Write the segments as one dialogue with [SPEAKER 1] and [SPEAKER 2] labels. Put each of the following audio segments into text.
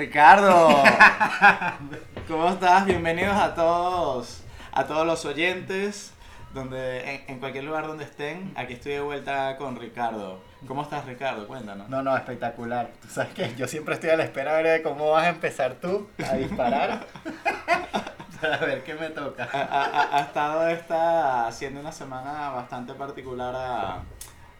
[SPEAKER 1] Ricardo, ¿cómo estás? Bienvenidos a todos, a todos los oyentes, donde en, en cualquier lugar donde estén. Aquí estoy de vuelta con Ricardo. ¿Cómo estás, Ricardo? Cuéntanos.
[SPEAKER 2] No, no, espectacular. Tú sabes que yo siempre estoy a la espera de cómo vas a empezar tú a disparar. Para ver qué me toca.
[SPEAKER 1] Ha, ha- ha estado esta siendo una semana bastante particular a-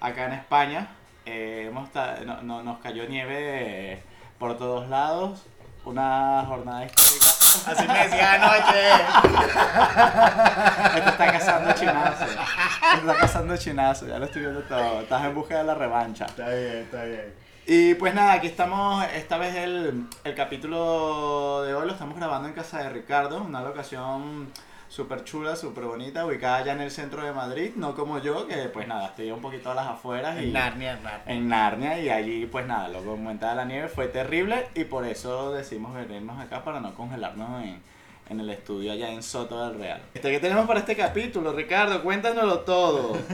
[SPEAKER 1] acá en España. Eh, hemos no- no- nos cayó nieve eh, por todos lados. Una jornada histórica.
[SPEAKER 2] Así me decía anoche.
[SPEAKER 1] Te está cazando chinazo. Te está cazando chinazo. Ya lo estoy viendo todo. Estás en busca de la revancha.
[SPEAKER 2] Está bien, está bien.
[SPEAKER 1] Y pues nada, aquí estamos, esta vez el, el capítulo de hoy lo estamos grabando en casa de Ricardo, una locación súper chula, súper bonita, ubicada ya en el centro de Madrid, no como yo, que pues nada, estoy un poquito a las afueras y
[SPEAKER 2] En Narnia, en Narnia.
[SPEAKER 1] en Narnia y allí pues nada, lo que aumentaba la nieve fue terrible y por eso decidimos venirnos acá para no congelarnos en, en el estudio allá en Soto del Real. Este, ¿Qué tenemos para este capítulo, Ricardo? Cuéntanoslo todo.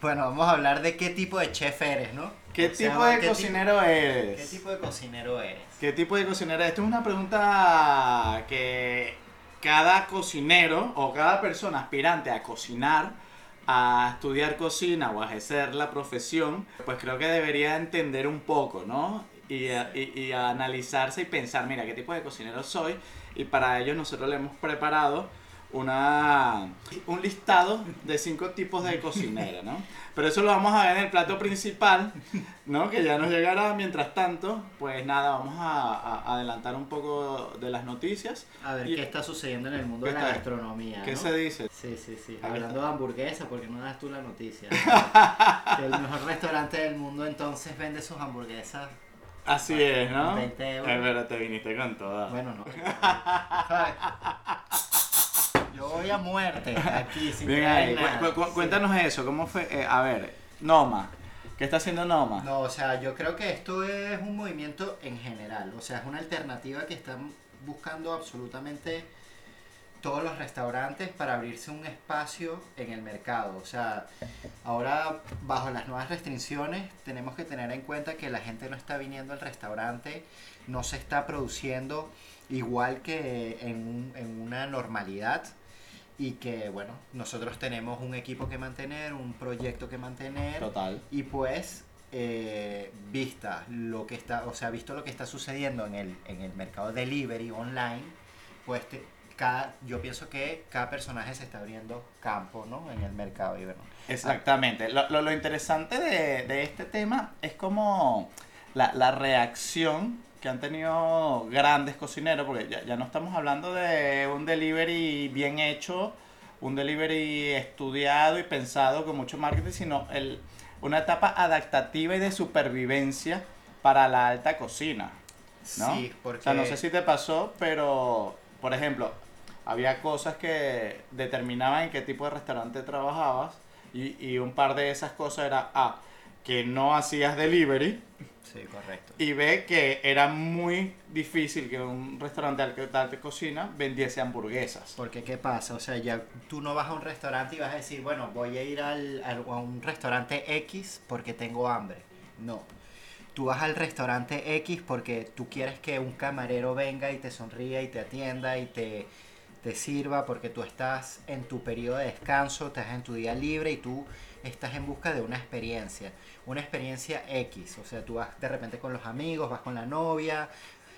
[SPEAKER 2] Bueno, vamos a hablar de qué tipo de chef eres, ¿no?
[SPEAKER 1] ¿Qué
[SPEAKER 2] O sea,
[SPEAKER 1] tipo de
[SPEAKER 2] ¿qué
[SPEAKER 1] cocinero
[SPEAKER 2] tipo-
[SPEAKER 1] eres?
[SPEAKER 2] ¿Qué tipo de cocinero eres?
[SPEAKER 1] ¿Qué tipo de cocinero? Esto es una pregunta que cada cocinero o cada persona aspirante a cocinar, a estudiar cocina o a ejercer la profesión, pues creo que debería entender un poco, ¿no? Y, y- y analizarse y pensar, mira, ¿qué tipo de cocinero soy? Y para ello nosotros le hemos preparado una, un listado de cinco tipos de cocinera, ¿no? Pero eso lo vamos a ver en el plato principal, ¿no? Que ya nos llegará. Mientras tanto, pues nada, vamos a, a adelantar un poco de las noticias.
[SPEAKER 2] A ver
[SPEAKER 1] Y-
[SPEAKER 2] qué está sucediendo en el mundo
[SPEAKER 1] ¿Qué
[SPEAKER 2] de la gastronomía.
[SPEAKER 1] ¿Qué
[SPEAKER 2] ¿no?
[SPEAKER 1] se dice?
[SPEAKER 2] Sí, sí, sí. Hablando
[SPEAKER 1] está.
[SPEAKER 2] de hamburguesa, porque no das tú la noticia. Que el mejor restaurante del mundo entonces vende sus hamburguesas.
[SPEAKER 1] Así es, ¿no?
[SPEAKER 2] 20 euros.
[SPEAKER 1] Eh, pero te viniste con toda.
[SPEAKER 2] Bueno, no. Yo voy a muerte aquí sin
[SPEAKER 1] Bien ahí. Cu- cu- cuéntanos eso, ¿cómo fue? Eh, a ver, Noma. ¿Qué está haciendo Noma?
[SPEAKER 2] No, o sea, yo creo que esto es un movimiento en general. O sea, es una alternativa que están buscando absolutamente todos los restaurantes para abrirse un espacio en el mercado. O sea, ahora bajo las nuevas restricciones tenemos que tener en cuenta que la gente no está viniendo al restaurante, no se está produciendo igual que en, un- en una normalidad y que bueno, nosotros tenemos un equipo que mantener, un proyecto que mantener
[SPEAKER 1] Total.
[SPEAKER 2] y pues eh, vista lo que está, o sea, visto lo que está sucediendo en el, en el mercado delivery online, pues te- cada, yo pienso que cada personaje se está abriendo campo, ¿no? En el mercado bueno.
[SPEAKER 1] Exactamente. Lo, lo, lo interesante de, de este tema es como la, la reacción que han tenido grandes cocineros, porque ya, ya no estamos hablando de un delivery bien hecho, un delivery estudiado y pensado con mucho marketing, sino el, una etapa adaptativa y de supervivencia para la alta cocina. ¿no?
[SPEAKER 2] Sí, porque
[SPEAKER 1] O sea, no sé si te pasó, pero, por ejemplo, había cosas que determinaban en qué tipo de restaurante trabajabas y, y un par de esas cosas era A, que no hacías delivery
[SPEAKER 2] Sí, correcto.
[SPEAKER 1] y B, que era muy difícil que un restaurante al que tal te cocina vendiese hamburguesas.
[SPEAKER 2] Porque qué pasa, o sea, ya tú no vas a un restaurante y vas a decir, bueno, voy a ir al, al- a un restaurante X porque tengo hambre. No. Tú vas al restaurante X porque tú quieres que un camarero venga y te sonría y te atienda y te, te sirva porque tú estás en tu periodo de descanso, estás en tu día libre y tú estás en busca de una experiencia, una experiencia X, o sea, tú vas de repente con los amigos, vas con la novia,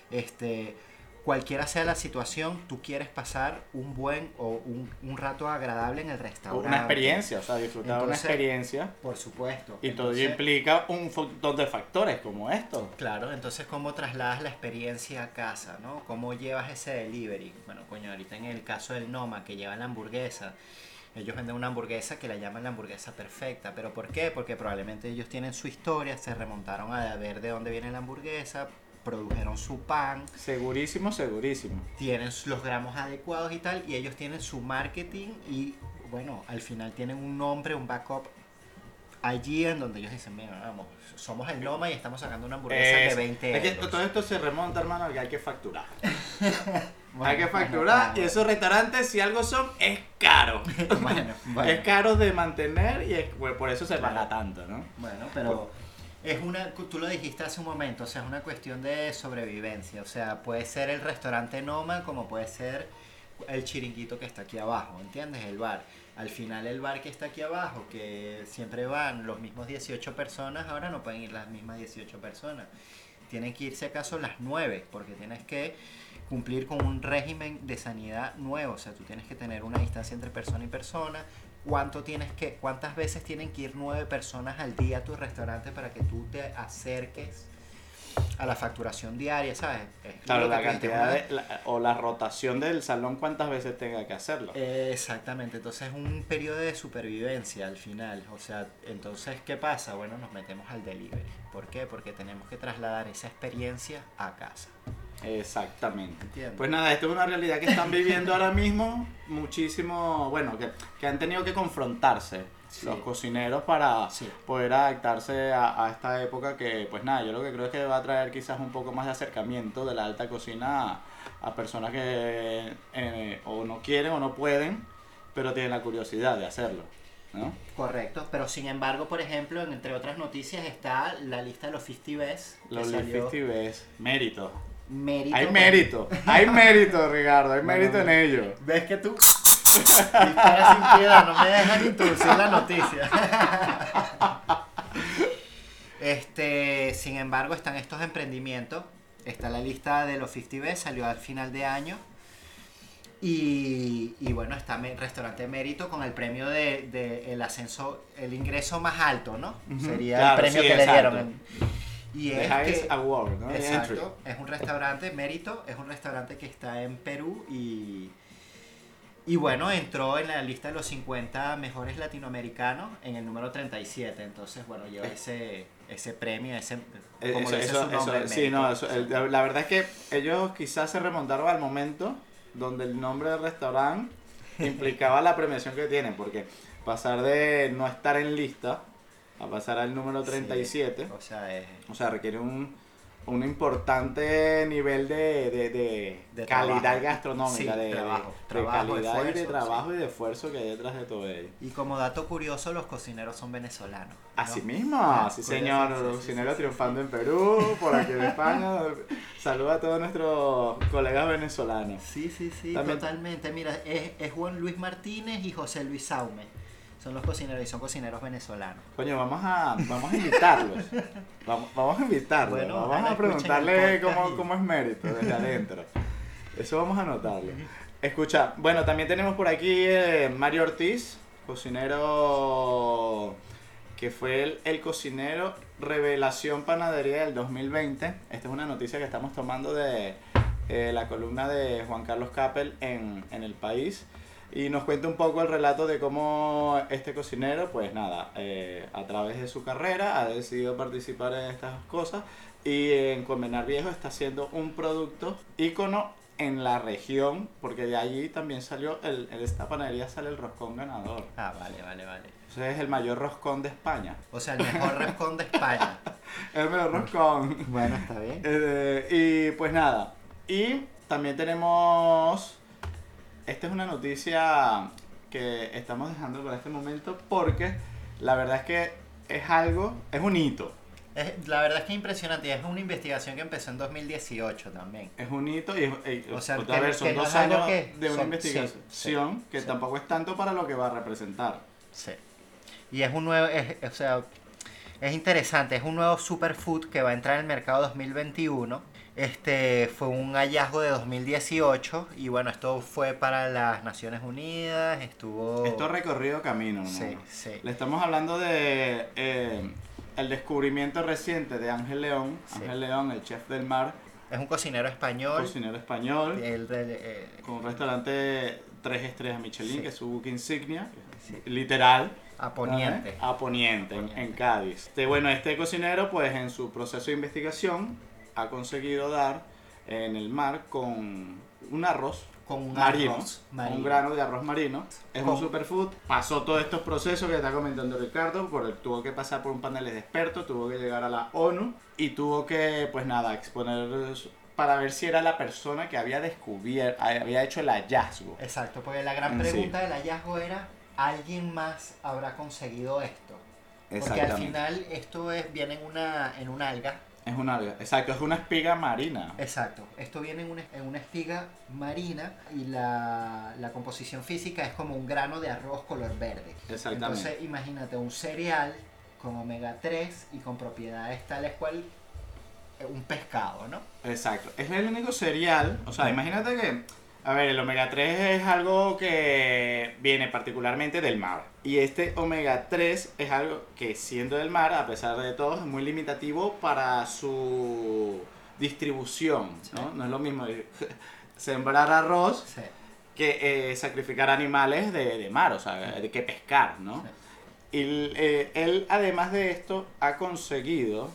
[SPEAKER 2] este, cualquiera sea la situación, tú quieres pasar un buen o un, un rato agradable en el restaurante.
[SPEAKER 1] Una experiencia, o sea, disfrutar de una experiencia.
[SPEAKER 2] Por supuesto.
[SPEAKER 1] Y todo
[SPEAKER 2] Entonces,
[SPEAKER 1] implica un montón de factores como esto.
[SPEAKER 2] Claro, entonces cómo trasladas la experiencia a casa, ¿no? ¿Cómo llevas ese delivery? Bueno, coño, ahorita en el caso del Noma, que lleva la hamburguesa, ellos venden una hamburguesa que la llaman la hamburguesa perfecta. ¿Pero por qué? Porque probablemente ellos tienen su historia, se remontaron a ver de dónde viene la hamburguesa, produjeron su pan,
[SPEAKER 1] Segurísimo, segurísimo.
[SPEAKER 2] tienen los gramos adecuados y tal, y ellos tienen su marketing y, bueno, al final tienen un nombre, un backup allí en donde ellos dicen, mira, vamos, somos el Noma y estamos sacando una hamburguesa
[SPEAKER 1] Es-
[SPEAKER 2] de 20
[SPEAKER 1] es que
[SPEAKER 2] euros.
[SPEAKER 1] todo esto se remonta, hermano, a que hay que facturar.
[SPEAKER 2] Bueno,
[SPEAKER 1] hay que facturar
[SPEAKER 2] bueno.
[SPEAKER 1] y esos restaurantes, si algo son, es caro.
[SPEAKER 2] bueno, bueno.
[SPEAKER 1] Es caro de mantener y es- pues, por eso se paga tanto, ¿no?
[SPEAKER 2] Bueno, pero Es una, tú lo dijiste hace un momento, o sea, es una cuestión de sobrevivencia. O sea, puede ser el restaurante Noma como puede ser el chiringuito que está aquí abajo, ¿entiendes? El bar. Al final el bar que está aquí abajo, que siempre van los mismos 18 personas, ahora no pueden ir las mismas 18 personas. Tienen que irse acaso las 9, porque tienes que cumplir con un régimen de sanidad nuevo. O sea, tú tienes que tener una distancia entre persona y persona, cuánto tienes que, cuántas veces tienen que ir nueve personas al día a tu restaurante para que tú te acerques a la facturación diaria, ¿sabes?
[SPEAKER 1] claro, la cantidad de, o la rotación del salón, cuántas veces tenga que hacerlo.
[SPEAKER 2] exactamente, entonces es un periodo de supervivencia al final. O sea, entonces, ¿qué pasa? Bueno, nos metemos al delivery. ¿Por qué? Porque tenemos que trasladar esa experiencia a casa.
[SPEAKER 1] Exactamente. Pues nada, esto es una realidad que están viviendo ahora mismo muchísimo, bueno, que, que han tenido que confrontarse los cocineros para poder adaptarse a, esta época que, pues nada, yo lo que creo es que va a traer quizás un poco más de acercamiento de la alta cocina a, personas que eh, o no quieren o no pueden, pero tienen la curiosidad de hacerlo. ¿no?
[SPEAKER 2] Correcto, pero sin embargo, por ejemplo, entre otras noticias está la lista de los 50 Best.
[SPEAKER 1] Los 50 Best, mérito.
[SPEAKER 2] Mérito.
[SPEAKER 1] Hay mérito, hay mérito, Ricardo, hay mérito en ello.
[SPEAKER 2] ¿Ves que tú Dispara sin piedad, no me dejan introducir la noticia. Este, sin embargo, están estos emprendimientos. Está la lista de los 50B, salió al final de año. Y, y bueno, está el Restaurante Mérito con el premio de, el ascenso, el ingreso más alto, ¿no? Sería el premio que le dieron.
[SPEAKER 1] Y es que, Award, ¿no?
[SPEAKER 2] Exacto, es un restaurante, Mérito, es un restaurante que está en Perú y y bueno, entró en la lista de los 50 mejores latinoamericanos en el número 37. Entonces, bueno, lleva eh. ese, ese premio, ese,
[SPEAKER 1] eh, como eso, su nombre, sí, no, la verdad es que ellos quizás se remontaron al momento donde el nombre del restaurante implicaba la premiación que tienen, porque pasar de no estar en lista a pasar al número 37,
[SPEAKER 2] o, sea, es,
[SPEAKER 1] o sea, requiere un un importante nivel de, de, calidad gastronómica, de,
[SPEAKER 2] trabajo,
[SPEAKER 1] calidad y de trabajo y de esfuerzo que hay detrás de todo ello.
[SPEAKER 2] Y como dato curioso, los cocineros son venezolanos.
[SPEAKER 1] Así mismo, ah, sí señor, los cocineros triunfando en Perú, por aquí en España. Saluda a todos nuestros colegas venezolanos.
[SPEAKER 2] Sí, sí, sí, totalmente. Mira, es, es Juan Luis Martínez y José Luis Saume son los cocineros y son cocineros venezolanos.
[SPEAKER 1] Coño, vamos a, vamos a invitarlos. vamos, vamos a invitarlos. vamos a preguntarle cómo, cómo, es mérito desde adentro. Eso vamos a anotarlo. Escucha, bueno, también tenemos por aquí eh, Mario Ortiz, cocinero que fue el, el, cocinero Revelación Panadería del 2020. Esta es una noticia que estamos tomando de eh, la columna de Juan Carlos Capel en, en El País y nos cuenta un poco el relato de cómo este cocinero, pues nada, eh, a través de su carrera ha decidido participar en estas cosas y en Comenar Viejo está haciendo un producto ícono en la región, porque de allí también salió, el, en esta panadería sale el roscón ganador.
[SPEAKER 2] Ah, vale, vale, vale.
[SPEAKER 1] Ese es el mayor roscón de España.
[SPEAKER 2] O sea, el mejor roscón de España.
[SPEAKER 1] el mejor roscón.
[SPEAKER 2] Bueno, está bien.
[SPEAKER 1] Eh, y pues nada, y también tenemos esta es una noticia que estamos dejando para este momento porque la verdad es que es algo, es un hito.
[SPEAKER 2] la verdad es que es impresionante es una investigación que empezó en 2018 también.
[SPEAKER 1] Es un hito y es, o sea, que, son dos años de una investigación que tampoco es tanto para lo que va a representar.
[SPEAKER 2] Sí. Y es un nuevo, o sea, es interesante, es un nuevo superfood que va a entrar en el mercado 2021 este fue un hallazgo de 2018 y bueno, esto fue para las Naciones Unidas, estuvo...
[SPEAKER 1] Esto recorrido camino, ¿no?
[SPEAKER 2] Sí, sí.
[SPEAKER 1] Le estamos hablando de eh, el descubrimiento reciente de Ángel León, Ángel León, el chef del mar.
[SPEAKER 2] Es un cocinero español.
[SPEAKER 1] Cocinero español.
[SPEAKER 2] Eh,
[SPEAKER 1] con un restaurante tres estrellas Michelin, que es su book insignia, literal.
[SPEAKER 2] A Poniente.
[SPEAKER 1] A Poniente, En, en, Cádiz. Este, bueno, este cocinero, pues en su proceso de investigación, ha conseguido dar en el mar con un arroz
[SPEAKER 2] con un
[SPEAKER 1] marino,
[SPEAKER 2] arroz
[SPEAKER 1] marino. un grano de arroz marino. Es un superfood. Pasó todos estos procesos que está comentando Ricardo, por el, tuvo que pasar por un panel de expertos, tuvo que llegar a la ONU y tuvo que, pues nada, exponer para ver si era la persona que había descubierto, había hecho el hallazgo.
[SPEAKER 2] Exacto, porque la gran pregunta del hallazgo era, ¿alguien más habrá conseguido esto? Porque al final esto es, viene en una, en una alga.
[SPEAKER 1] Es una alga. Exacto, es una espiga marina.
[SPEAKER 2] Exacto. Esto viene en una, en una espiga marina y la, la composición física es como un grano de arroz color verde.
[SPEAKER 1] Exactamente.
[SPEAKER 2] Entonces imagínate un cereal con omega 3 y con propiedades tales cual eh, un pescado, ¿no?
[SPEAKER 1] Exacto. Es el único cereal. O sea, imagínate que. A ver, el omega 3 es algo que viene particularmente del mar. Y este omega 3 es algo que, siendo del mar, a pesar de todo, es muy limitativo para su distribución. ¿no? No es lo mismo sembrar arroz
[SPEAKER 2] Sí.
[SPEAKER 1] que eh, sacrificar animales de, de mar, o sea, de que pescar, ¿no?
[SPEAKER 2] Sí.
[SPEAKER 1] Y eh, él, además de esto, ha conseguido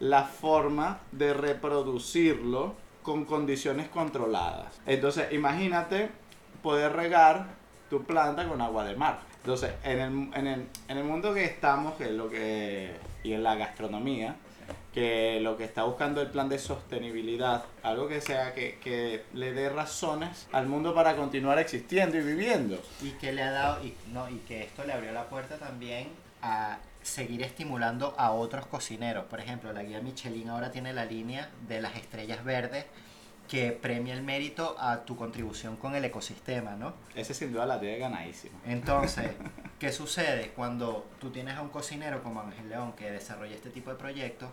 [SPEAKER 1] la forma de reproducirlo con condiciones controladas. Entonces, imagínate poder regar tu planta con agua de mar. Entonces, en el, en el, en el mundo que estamos, que es lo que, y en la gastronomía, que lo que está buscando el plan de sostenibilidad, algo que sea que, que le dé razones al mundo para continuar existiendo y viviendo.
[SPEAKER 2] Y que le ha dado, y, no, y que esto le abrió la puerta también a seguir estimulando a otros cocineros. Por ejemplo, la guía Michelin ahora tiene la línea de las estrellas verdes que premia el mérito a tu contribución con el ecosistema, ¿no?
[SPEAKER 1] Ese sin duda la tiene ganadísima.
[SPEAKER 2] Entonces, ¿qué sucede cuando tú tienes a un cocinero como Ángel León que desarrolla este tipo de proyectos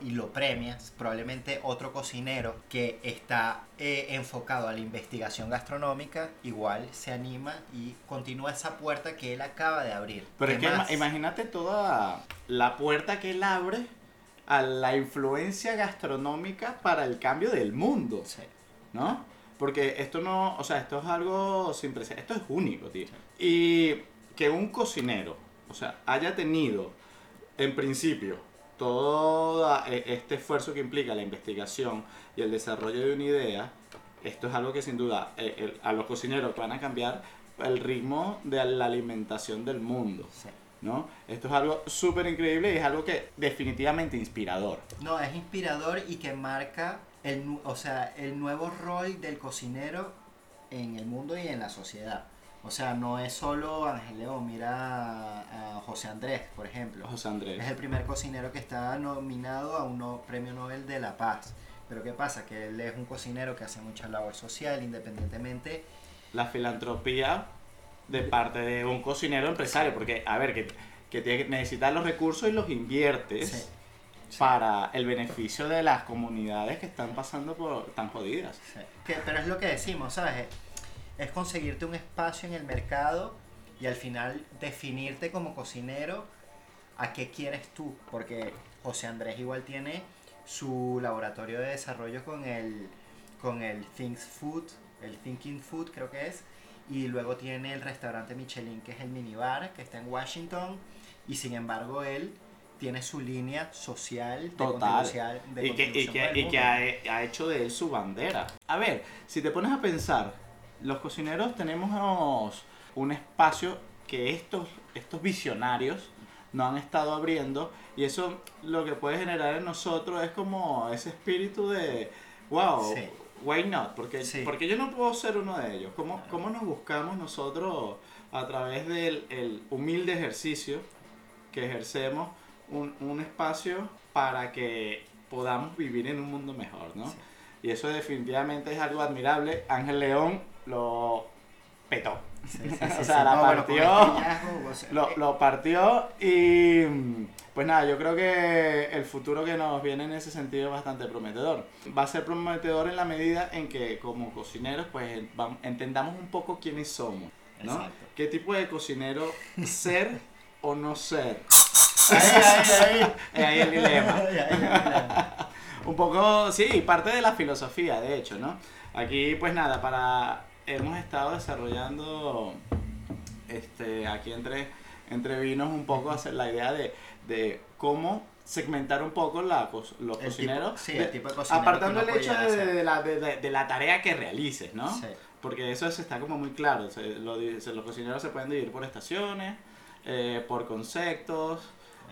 [SPEAKER 2] y lo premias? Probablemente otro cocinero que está eh, enfocado a la investigación gastronómica igual se anima y continúa esa puerta que él acaba de abrir.
[SPEAKER 1] Pero es
[SPEAKER 2] ¿Qué
[SPEAKER 1] que ima- imagínate toda la puerta que él abre a la influencia gastronómica para el cambio del mundo,
[SPEAKER 2] Sí.
[SPEAKER 1] ¿no? Porque esto no, o sea, esto es algo sin precedentes, esto es único, tío. Y que un cocinero, o sea, haya tenido en principio todo eh, este esfuerzo que implica la investigación y el desarrollo de una idea, esto es algo que sin duda eh, el- a los cocineros van a cambiar el ritmo de la alimentación del mundo.
[SPEAKER 2] Sí.
[SPEAKER 1] ¿no? Esto es algo súper increíble y es algo que definitivamente inspirador.
[SPEAKER 2] No, es inspirador y que marca el, o sea, el nuevo rol del cocinero en el mundo y en la sociedad. O sea, no es solo Ángel León, mira a José Andrés, por ejemplo.
[SPEAKER 1] José Andrés.
[SPEAKER 2] Es el primer cocinero que está nominado a un no- premio Nobel de la Paz. Pero ¿qué pasa? Que él es un cocinero que hace mucha labor social, independientemente.
[SPEAKER 1] La filantropía de parte de un cocinero empresario, porque, a ver, que, que tiene que necesitar los recursos y los inviertes
[SPEAKER 2] Sí.
[SPEAKER 1] para el beneficio de las comunidades que están pasando por tan jodidas.
[SPEAKER 2] Sí. Que- pero es lo que decimos, ¿sabes? Es conseguirte un espacio en el mercado y al final definirte como cocinero a qué quieres tú. Porque José Andrés igual tiene su laboratorio de desarrollo con el, con el Things Food, el Thinking Food creo que es. Y luego tiene el restaurante Michelin, que es el minibar, que está en Washington. Y sin embargo, él tiene su línea social de
[SPEAKER 1] Total.
[SPEAKER 2] de
[SPEAKER 1] Y que, y que, y que ha, ha hecho de él su bandera. A ver, si te pones a pensar, los cocineros tenemos un espacio que estos, estos visionarios no han estado abriendo y eso lo que puede generar en nosotros es como ese espíritu de, wow,
[SPEAKER 2] Sí.
[SPEAKER 1] why not? Porque,
[SPEAKER 2] Sí.
[SPEAKER 1] porque yo no puedo ser uno de ellos. ¿Cómo, cómo nos buscamos nosotros a través del el humilde ejercicio que ejercemos un, un espacio para que podamos vivir en un mundo mejor, ¿no?
[SPEAKER 2] Sí.
[SPEAKER 1] Y eso definitivamente es algo admirable. Ángel León lo petó.
[SPEAKER 2] Sí, sí, sí,
[SPEAKER 1] o sea, la
[SPEAKER 2] No,
[SPEAKER 1] partió.
[SPEAKER 2] hallazgo, o sea,
[SPEAKER 1] Lo,
[SPEAKER 2] eh,
[SPEAKER 1] lo partió y pues nada, yo creo que el futuro que nos viene en ese sentido es bastante prometedor. Va a ser prometedor en la medida en que como cocineros pues entendamos un poco quiénes somos, ¿no?
[SPEAKER 2] Exacto.
[SPEAKER 1] ¿Qué tipo de cocinero ser o no ser?
[SPEAKER 2] Ahí, ahí, ahí.
[SPEAKER 1] Es ahí el dilema.
[SPEAKER 2] Ahí, ahí el dilema.
[SPEAKER 1] Un poco, sí, parte de la filosofía, de hecho, ¿no? Aquí, pues nada, para hemos estado desarrollando este, aquí entre, entre vinos un poco hacer la idea de, de cómo segmentar un poco la, los
[SPEAKER 2] El tipo-
[SPEAKER 1] cocineros.
[SPEAKER 2] sí,
[SPEAKER 1] de-
[SPEAKER 2] el tipo de cocinero
[SPEAKER 1] apartando el hecho de, de la, de, la tarea que realices, ¿no?
[SPEAKER 2] Sí.
[SPEAKER 1] Porque eso se está como muy claro. se- lo se- los cocineros se pueden dividir por estaciones, eh, por conceptos,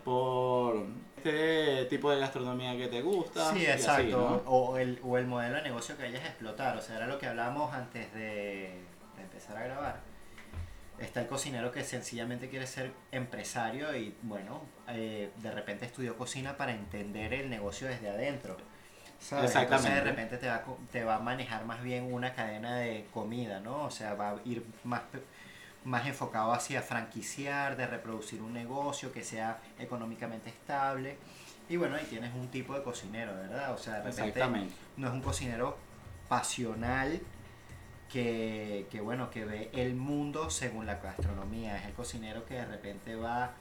[SPEAKER 1] por este tipo de gastronomía que te gusta.
[SPEAKER 2] Sí,
[SPEAKER 1] así,
[SPEAKER 2] exacto.
[SPEAKER 1] ¿no?
[SPEAKER 2] o, el, o el modelo de negocio que vayas a explotar. O sea, era lo que hablábamos antes de, de empezar a grabar. Está el cocinero que sencillamente quiere ser empresario y bueno, eh, de repente estudió cocina para entender el negocio desde adentro. ¿sabes? Entonces
[SPEAKER 1] Exactamente.
[SPEAKER 2] de repente te va, te va a manejar más bien una cadena de comida, ¿no? O sea, va a ir más, más enfocado hacia franquiciar, de reproducir un negocio que sea económicamente estable. Y bueno, ahí tienes un tipo de cocinero, ¿verdad? O sea, de repente no es un cocinero pasional que, que, bueno, que ve el mundo según la gastronomía. Es el cocinero que de repente va,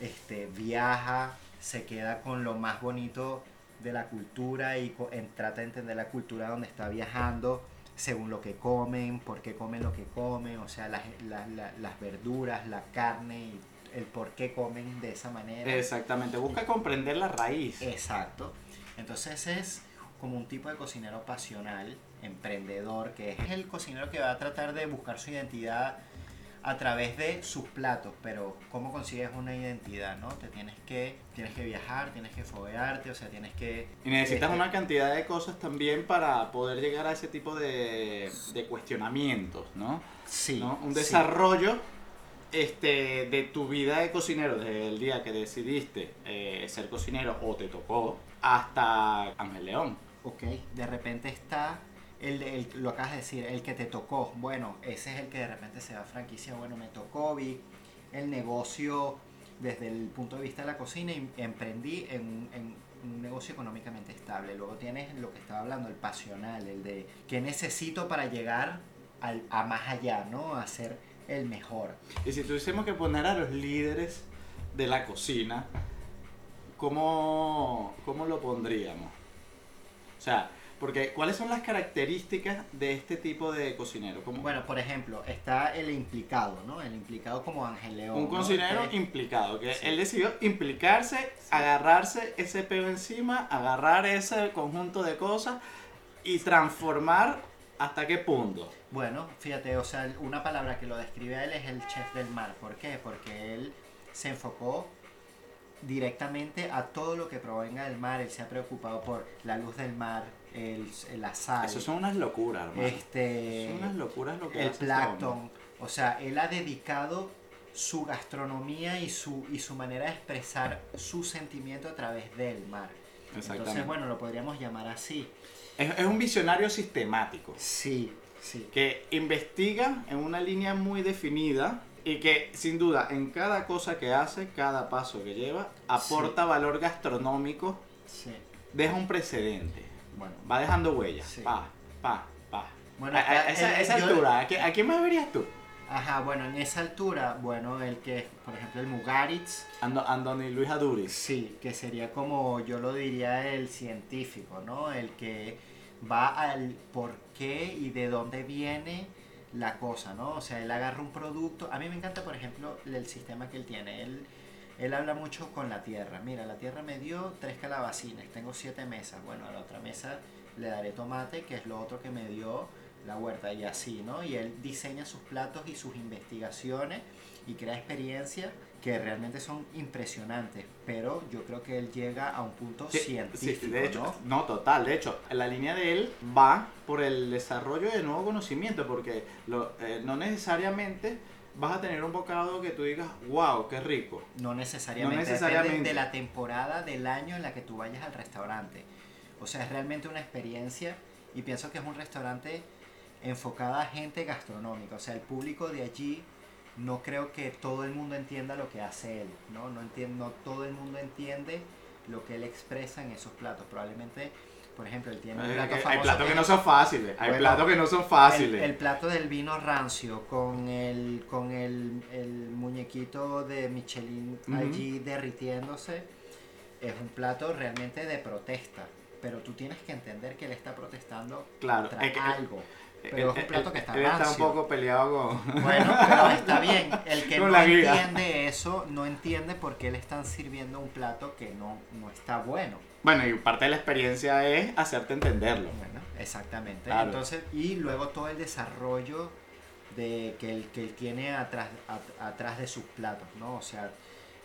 [SPEAKER 2] este, viaja, se queda con lo más bonito de la cultura y trata de entender la cultura donde está viajando según lo que comen, por qué comen lo que comen, o sea, las, las- las- las verduras, la carne y el por qué comen de esa manera.
[SPEAKER 1] Exactamente. Busca comprender la raíz.
[SPEAKER 2] Exacto. Entonces es como un tipo de cocinero pasional, emprendedor, que es el cocinero que va a tratar de buscar su identidad a través de sus platos, pero ¿cómo consigues una identidad, no? Te tienes que, tienes que viajar, tienes que foguearte, o sea, tienes que...
[SPEAKER 1] Y necesitas
[SPEAKER 2] este,
[SPEAKER 1] una cantidad de cosas también para poder llegar a ese tipo de, de cuestionamientos, ¿no?
[SPEAKER 2] Sí.
[SPEAKER 1] ¿no? Un
[SPEAKER 2] sí.
[SPEAKER 1] desarrollo este, de tu vida de cocinero desde el día que decidiste eh, ser cocinero o te tocó hasta Ángel León.
[SPEAKER 2] Ok, de repente está, el, el- lo acabas de decir, el que te tocó. Bueno, ese es el que de repente se da franquicia. Bueno, me tocó, vi el negocio desde el punto de vista de la cocina y emprendí en, en un negocio económicamente estable. Luego tienes lo que estaba hablando, el pasional, el de qué necesito para llegar al, a más allá, ¿no? A ser el mejor.
[SPEAKER 1] Y si tuviésemos que poner a los líderes de la cocina, ¿cómo, cómo lo pondríamos? O sea, porque ¿cuáles son las características de este tipo de cocinero? ¿Cómo-
[SPEAKER 2] Bueno, por ejemplo, está el implicado, ¿no? El implicado como Ángel León.
[SPEAKER 1] un
[SPEAKER 2] ¿no?
[SPEAKER 1] cocinero
[SPEAKER 2] Que-
[SPEAKER 1] implicado, que
[SPEAKER 2] Sí.
[SPEAKER 1] él decidió implicarse, agarrarse ese pelo encima, agarrar ese conjunto de cosas y transformar hasta qué punto.
[SPEAKER 2] Bueno, fíjate, o sea, una palabra que lo describe a él es el chef del mar. ¿Por qué? Porque él se enfocó directamente a todo lo que provenga del mar. Él se ha preocupado por la luz del mar, el, la sal,
[SPEAKER 1] Eso son unas locuras, hermano.
[SPEAKER 2] este,
[SPEAKER 1] son unas locuras lo que
[SPEAKER 2] el
[SPEAKER 1] este
[SPEAKER 2] plancton. O sea, él ha dedicado su gastronomía y su, y su manera de expresar su sentimiento a través del mar. Entonces, bueno, lo podríamos llamar así.
[SPEAKER 1] Es, es un visionario sistemático
[SPEAKER 2] Sí, sí.
[SPEAKER 1] que investiga en una línea muy definida y que sin duda en cada cosa que hace, cada paso que lleva, aporta valor gastronómico,
[SPEAKER 2] Sí.
[SPEAKER 1] deja un precedente,
[SPEAKER 2] Bueno,
[SPEAKER 1] va dejando huellas,
[SPEAKER 2] Sí.
[SPEAKER 1] pa, pa, pa.
[SPEAKER 2] Bueno,
[SPEAKER 1] a, a- esa,
[SPEAKER 2] el-
[SPEAKER 1] esa
[SPEAKER 2] yo-
[SPEAKER 1] altura, ¿a, qué- a quién más verías tú?
[SPEAKER 2] Ajá, bueno, en esa altura, bueno, el que, por ejemplo, el Mugaritz,
[SPEAKER 1] Ando, Andoni Luis Aduris.
[SPEAKER 2] sí, que sería como yo lo diría el científico, ¿no? El que va al por qué y de dónde viene la cosa, ¿no? O sea, él agarra un producto. A mí me encanta, por ejemplo, el sistema que él tiene. Él, él habla mucho con la tierra. Mira, la tierra me dio tres calabacines, tengo siete mesas. Bueno, a la otra mesa le daré tomate, que es lo otro que me dio la huerta, y así, ¿no? Y él diseña sus platos y sus investigaciones y crea experiencias que realmente son impresionantes. Pero yo creo que él llega a un punto
[SPEAKER 1] Sí,
[SPEAKER 2] científico,
[SPEAKER 1] sí, de hecho,
[SPEAKER 2] ¿no?
[SPEAKER 1] no, total, de hecho, la línea de él va por el desarrollo de nuevo conocimiento, porque lo- eh, no necesariamente vas a tener un bocado que tú digas, wow, qué rico.
[SPEAKER 2] No necesariamente.
[SPEAKER 1] No
[SPEAKER 2] Depende de la temporada del año en la que tú vayas al restaurante. O sea, es realmente una experiencia y pienso que es un restaurante enfocado a gente gastronómica. O sea, el público de allí no creo que todo el mundo entienda lo que hace él. No, no, entiende, no todo el mundo entiende lo que él expresa en esos platos. Probablemente, por ejemplo, él tiene un
[SPEAKER 1] Eh,
[SPEAKER 2] plato
[SPEAKER 1] hay
[SPEAKER 2] famoso
[SPEAKER 1] platos que no son fáciles, hay
[SPEAKER 2] Bueno,
[SPEAKER 1] platos que no son
[SPEAKER 2] el,
[SPEAKER 1] fáciles.
[SPEAKER 2] el plato del vino rancio con el con el, el muñequito de Michelin allí derritiéndose es un plato realmente de protesta. Pero tú tienes que entender que él está protestando
[SPEAKER 1] Claro,
[SPEAKER 2] contra
[SPEAKER 1] es que-
[SPEAKER 2] algo.
[SPEAKER 1] Eh,
[SPEAKER 2] Pero es un plato que está
[SPEAKER 1] él está un
[SPEAKER 2] rancio.
[SPEAKER 1] poco peleado con...
[SPEAKER 2] Bueno, pero está bien. El que no entiende eso no entiende por qué le están sirviendo un plato que no, no está bueno.
[SPEAKER 1] Bueno, y parte de la experiencia es hacerte entenderlo.
[SPEAKER 2] Bueno, exactamente.
[SPEAKER 1] Claro.
[SPEAKER 2] Entonces, y luego todo el desarrollo de que él, que él tiene atrás, at- atrás de sus platos, ¿no? O sea,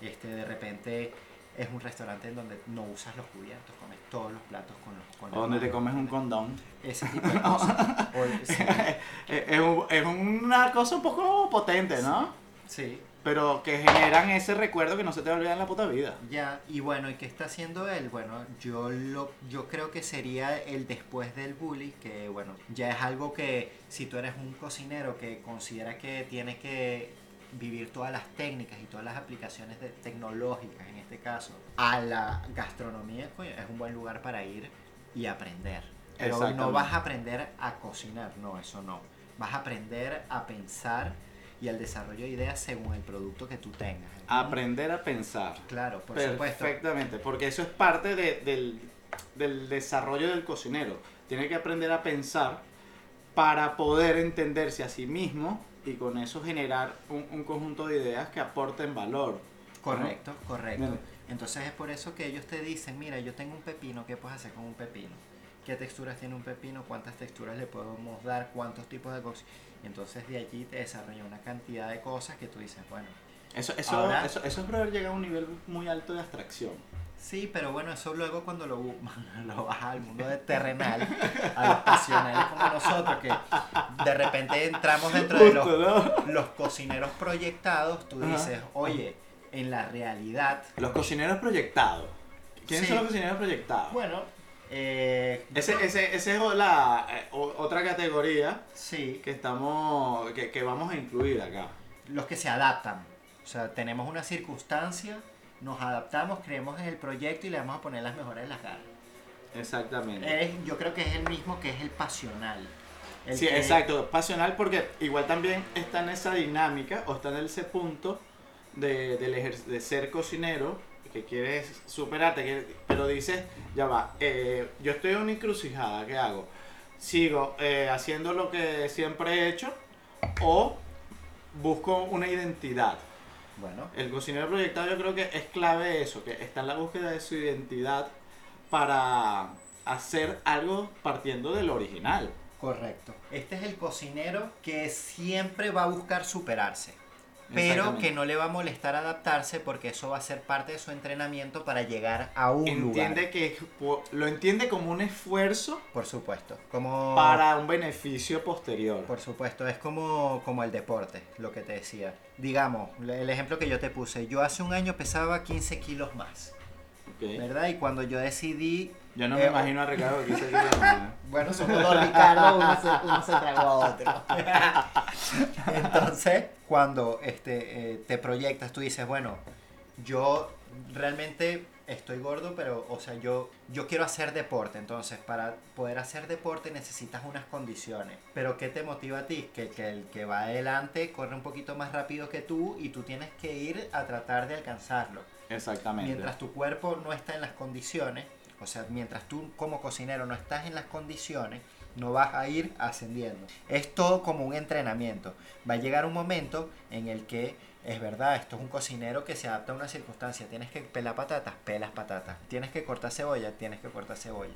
[SPEAKER 2] este, de repente es un restaurante en donde no usas los cubiertos, comes todos los platos con los con
[SPEAKER 1] O donde te comes un condón.
[SPEAKER 2] Ese tipo de cosas. O- sí,
[SPEAKER 1] es, un- es una cosa un poco potente, ¿no?
[SPEAKER 2] sí,
[SPEAKER 1] Pero que generan ese recuerdo que no se te va a olvidar en la puta vida.
[SPEAKER 2] ya. Y bueno, ¿y qué está haciendo él? Bueno, yo lo yo creo que sería el después del bully, que bueno, ya es algo que si tú eres un cocinero que considera que tienes que vivir todas las técnicas y todas las aplicaciones de- tecnológicas, en este caso, a la gastronomía, es un buen lugar para ir y aprender. Pero no vas a aprender a cocinar, no, eso no. Vas a aprender a pensar y al desarrollo de ideas según el producto que tú tengas.
[SPEAKER 1] Aprender a pensar.
[SPEAKER 2] Claro, por supuesto.
[SPEAKER 1] Perfectamente, porque eso es parte de- del, del desarrollo del cocinero. Tiene que aprender a pensar para poder entenderse a sí mismo y con eso generar un, un conjunto de ideas que aporten valor. ¿no?
[SPEAKER 2] Correcto, correcto.
[SPEAKER 1] Bien.
[SPEAKER 2] Entonces es por eso que ellos te dicen, mira, yo tengo un pepino, ¿qué puedes hacer con un pepino? ¿Qué texturas tiene un pepino? ¿Cuántas texturas le podemos dar? ¿Cuántos tipos de cosas? Entonces de allí te desarrolla una cantidad de cosas que tú dices, bueno,
[SPEAKER 1] Eso, eso,
[SPEAKER 2] Ahora-
[SPEAKER 1] eso, eso es poder llegar a un nivel muy alto de abstracción.
[SPEAKER 2] Sí, pero bueno, eso luego cuando lo, lo bajas al mundo de terrenal, a los pasionales como nosotros, que de repente entramos dentro de los los cocineros proyectados, tú dices, oye, en la realidad,
[SPEAKER 1] Los cocineros proyectados. ¿Quiénes
[SPEAKER 2] Sí.
[SPEAKER 1] son los cocineros proyectados?
[SPEAKER 2] bueno, eh,
[SPEAKER 1] Ese, ese, ese es la, eh, otra categoría
[SPEAKER 2] sí,
[SPEAKER 1] que estamos que, que vamos a incluir acá.
[SPEAKER 2] los que se adaptan. O sea, tenemos una circunstancia, nos adaptamos, creemos en el proyecto y le vamos a poner las mejores de las ganas.
[SPEAKER 1] Exactamente.
[SPEAKER 2] Es- yo creo que es el mismo que es el pasional. El
[SPEAKER 1] sí,
[SPEAKER 2] que-
[SPEAKER 1] exacto, pasional porque igual también está en esa dinámica o está en ese punto de, de ser cocinero que quieres superarte, que- pero dices, ya va, eh, yo estoy en una encrucijada, ¿qué hago? ¿Sigo eh, haciendo lo que siempre he hecho o busco una identidad?
[SPEAKER 2] Bueno,
[SPEAKER 1] El cocinero proyectado yo creo que es clave eso, que está en la búsqueda de su identidad para hacer algo partiendo del original.
[SPEAKER 2] correcto. Este es el cocinero que siempre va a buscar superarse. Pero que no le va a molestar adaptarse porque eso va a ser parte de su entrenamiento para llegar a un
[SPEAKER 1] entiende
[SPEAKER 2] lugar.
[SPEAKER 1] que lo entiende como un esfuerzo
[SPEAKER 2] Por supuesto. Como
[SPEAKER 1] para un beneficio posterior.
[SPEAKER 2] Por supuesto, es como, como el deporte, lo que te decía. Digamos, el ejemplo que yo te puse, yo hace un año pesaba 15 kilos más,
[SPEAKER 1] Ok.
[SPEAKER 2] ¿verdad? Y cuando yo decidí...
[SPEAKER 1] Yo no
[SPEAKER 2] eh,
[SPEAKER 1] me imagino a Ricardo que hizo que-
[SPEAKER 2] Bueno, somos dos Ricardo, uno se, uno se tragó a otro. Entonces, cuando este, eh, te proyectas, tú dices, bueno, yo realmente estoy gordo, pero, o sea, yo, yo quiero hacer deporte. Entonces, para poder hacer deporte necesitas unas condiciones. Pero, ¿qué te motiva a ti? Que, que el que va adelante corre un poquito más rápido que tú y tú tienes que ir a tratar de alcanzarlo.
[SPEAKER 1] Exactamente.
[SPEAKER 2] Mientras tu cuerpo no está en las condiciones, o sea, mientras tú como cocinero no estás en las condiciones, no vas a ir ascendiendo. Es todo como un entrenamiento. Va a llegar un momento en el que es verdad, esto es un cocinero que se adapta a una circunstancia. Tienes que pelar patatas, pelas patatas. Tienes que cortar cebolla, tienes que cortar cebolla.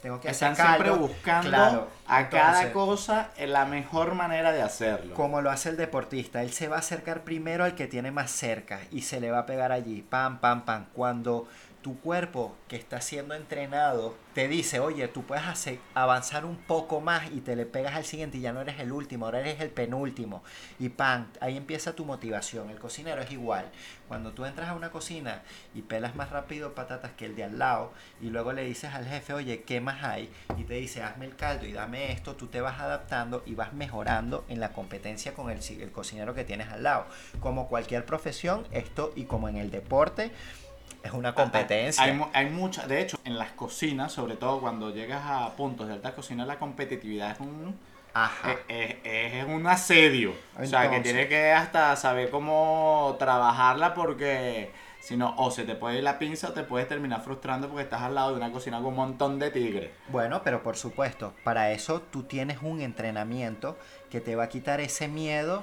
[SPEAKER 2] Tengo que
[SPEAKER 1] Están
[SPEAKER 2] hacer
[SPEAKER 1] siempre buscando
[SPEAKER 2] Claro,
[SPEAKER 1] a cada cosa la mejor manera de hacerlo.
[SPEAKER 2] como lo hace el deportista, él se va a acercar primero al que tiene más cerca y se le va a pegar allí, pam, pam, pam. Cuando tu cuerpo que está siendo entrenado te dice, oye, tú puedes hacer, avanzar un poco más y te le pegas al siguiente y ya no eres el último, ahora eres el penúltimo. Y pam, ahí empieza tu motivación. El cocinero es igual. Cuando tú entras a una cocina y pelas más rápido patatas que el de al lado y luego le dices al jefe, oye, ¿qué más hay? Y te dice, hazme el caldo y dame esto, tú te vas adaptando y vas mejorando en la competencia con el, el cocinero que tienes al lado. Como cualquier profesión, esto y como en el deporte, es una competencia.
[SPEAKER 1] Hay, hay mucha, de hecho, en las cocinas, sobre todo cuando llegas a puntos de alta cocina, la competitividad es un,
[SPEAKER 2] Ajá.
[SPEAKER 1] es, es- es un asedio. o sea, que tienes que hasta saber cómo trabajarla porque si no, o se te puede ir la pinza o te puedes terminar frustrando porque estás al lado de una cocina con un montón de tigres.
[SPEAKER 2] Bueno, pero por supuesto, para eso tú tienes un entrenamiento que te va a quitar ese miedo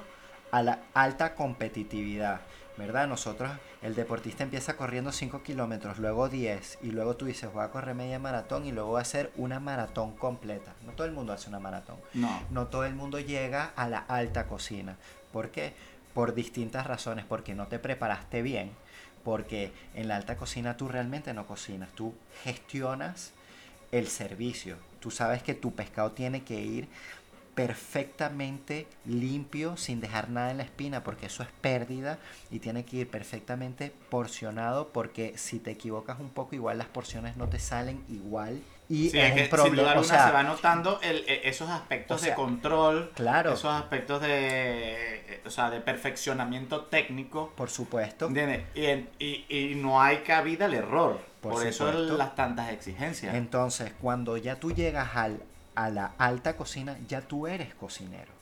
[SPEAKER 2] a la alta competitividad, ¿verdad? Nosotros, el deportista empieza corriendo 5 kilómetros, luego 10, y luego tú dices, voy a correr media maratón y luego voy a hacer una maratón completa. No todo el mundo hace una maratón.
[SPEAKER 1] No.
[SPEAKER 2] No todo el mundo llega a la alta cocina. ¿Por qué? Por distintas razones, porque no te preparaste bien, Porque en la alta cocina tú realmente no cocinas, tú gestionas el servicio. Tú sabes que tu pescado tiene que ir perfectamente limpio sin dejar nada en la espina porque eso es pérdida y tiene que ir perfectamente porcionado porque si te equivocas un poco igual las porciones no te salen igual y
[SPEAKER 1] Sí, es que sin duda alguna se va notando el- e- esos aspectos
[SPEAKER 2] o sea,
[SPEAKER 1] de control,
[SPEAKER 2] claro.
[SPEAKER 1] esos aspectos de, o sea, de perfeccionamiento técnico,
[SPEAKER 2] por supuesto.
[SPEAKER 1] Y, y, y no hay cabida al error,
[SPEAKER 2] Por
[SPEAKER 1] por, eso las tantas exigencias.
[SPEAKER 2] Entonces, cuando ya tú llegas al, a la alta cocina, ya tú eres cocinero.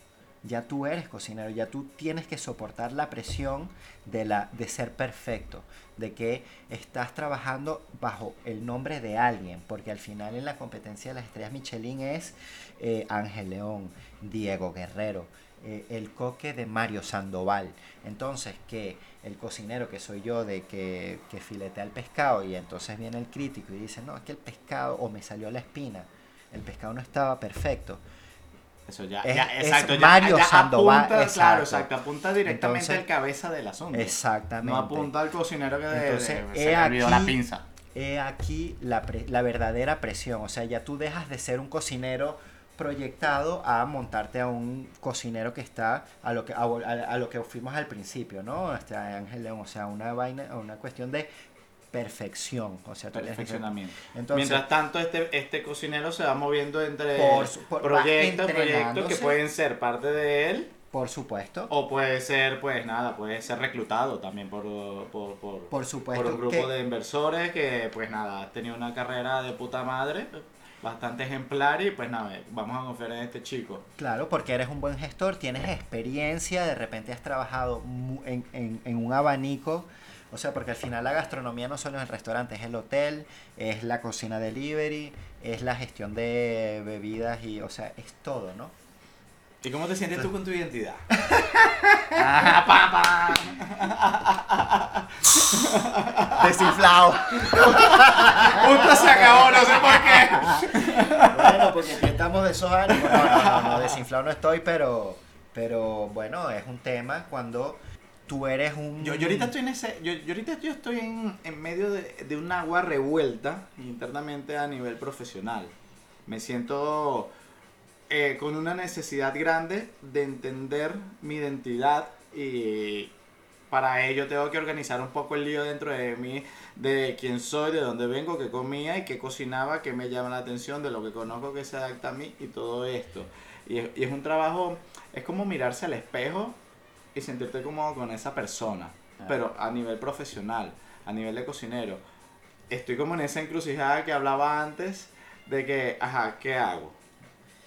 [SPEAKER 2] Ya tú eres cocinero, ya tú tienes que soportar la presión de, la, de ser perfecto, de que estás trabajando bajo el nombre de alguien, porque al final en la competencia de las estrellas Michelin es eh, Ángel León, Diego Guerrero, eh, el coque de Mario Sandoval. Entonces, que el cocinero que soy yo, de que, que filetea el pescado, y entonces viene el crítico y dice, no, es que el pescado, o me salió la espina, el pescado no estaba perfecto.
[SPEAKER 1] Eso ya,
[SPEAKER 2] Es-
[SPEAKER 1] ya, exacto, ya-
[SPEAKER 2] Mario
[SPEAKER 1] ya
[SPEAKER 2] Sandoval,
[SPEAKER 1] apunta,
[SPEAKER 2] exacto.
[SPEAKER 1] claro, exacto, apunta directamente
[SPEAKER 2] Entonces-
[SPEAKER 1] al cabeza del asunto.
[SPEAKER 2] Exactamente.
[SPEAKER 1] No apunta al cocinero que de-
[SPEAKER 2] Entonces,
[SPEAKER 1] de- se le olvidó la
[SPEAKER 2] aquí-
[SPEAKER 1] pinza.
[SPEAKER 2] He aquí la, pre- la verdadera presión. O sea, ya tú dejas de ser un cocinero proyectado a montarte a un cocinero que está a lo que a, a- a lo que fuimos al principio, ¿no? Este Ángel León, o sea, una vaina, una cuestión de perfección, o sea,
[SPEAKER 1] Perfeccionamiento.
[SPEAKER 2] Entonces,
[SPEAKER 1] Mientras tanto, este, este cocinero se va moviendo entre
[SPEAKER 2] Por su- por- va
[SPEAKER 1] proyectos, proyectos que pueden ser parte de él
[SPEAKER 2] por supuesto,
[SPEAKER 1] o puede ser, pues nada, puede ser reclutado también por, por, por,
[SPEAKER 2] por supuesto
[SPEAKER 1] por un grupo
[SPEAKER 2] que-
[SPEAKER 1] de inversores que, pues nada, ha tenido una carrera de puta madre, bastante ejemplar y pues nada, vamos a confiar en este chico.
[SPEAKER 2] Claro, porque eres un buen gestor, tienes experiencia, de repente has trabajado en, en- en un abanico, o sea, porque al final la gastronomía no solo es el restaurante, es el hotel, es la cocina delivery, es la gestión de bebidas y, o sea, es todo, ¿no?
[SPEAKER 1] ¿Y cómo te sientes tú con tu identidad? Ah.
[SPEAKER 2] Desinflado.
[SPEAKER 1] Punto se acabó, no sé por qué.
[SPEAKER 2] bueno, porque aquí estamos de esos ánimos. No, no, no, no, desinflado no estoy, pero, pero bueno, es un tema cuando tú eres un...
[SPEAKER 1] Yo, yo ahorita estoy en ese, yo, yo ahorita yo estoy en, en medio de, de un agua revuelta internamente a nivel profesional. Me siento eh, con una necesidad grande de entender mi identidad y para ello tengo que organizar un poco el lío dentro de mí de quién soy, de dónde vengo, qué comía y qué cocinaba, qué me llama la atención, de lo que conozco que se adapta a mí y todo esto. Y es, y es un trabajo, es como mirarse al espejo y sentirte cómodo con esa persona,
[SPEAKER 2] Ah.
[SPEAKER 1] pero a nivel profesional, a nivel de cocinero. Estoy como en esa encrucijada que hablaba antes de que, ajá, ¿qué hago?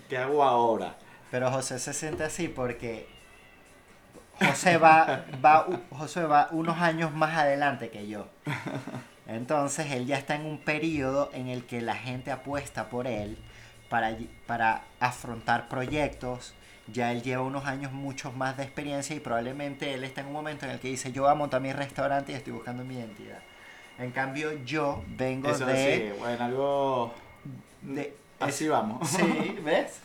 [SPEAKER 1] ¿Qué hago ahora?
[SPEAKER 2] Pero José se siente así porque José va, va, José va unos años más adelante que yo. Entonces él ya está en un periodo en el que la gente apuesta por él para, para afrontar proyectos. Ya él lleva unos años muchos más de experiencia y probablemente él está en un momento en el que dice yo voy a montar mi restaurante y estoy buscando mi identidad. En cambio yo vengo
[SPEAKER 1] Eso
[SPEAKER 2] de...
[SPEAKER 1] sí, bueno, algo...
[SPEAKER 2] de-
[SPEAKER 1] Así vamos.
[SPEAKER 2] Sí, ¿ves?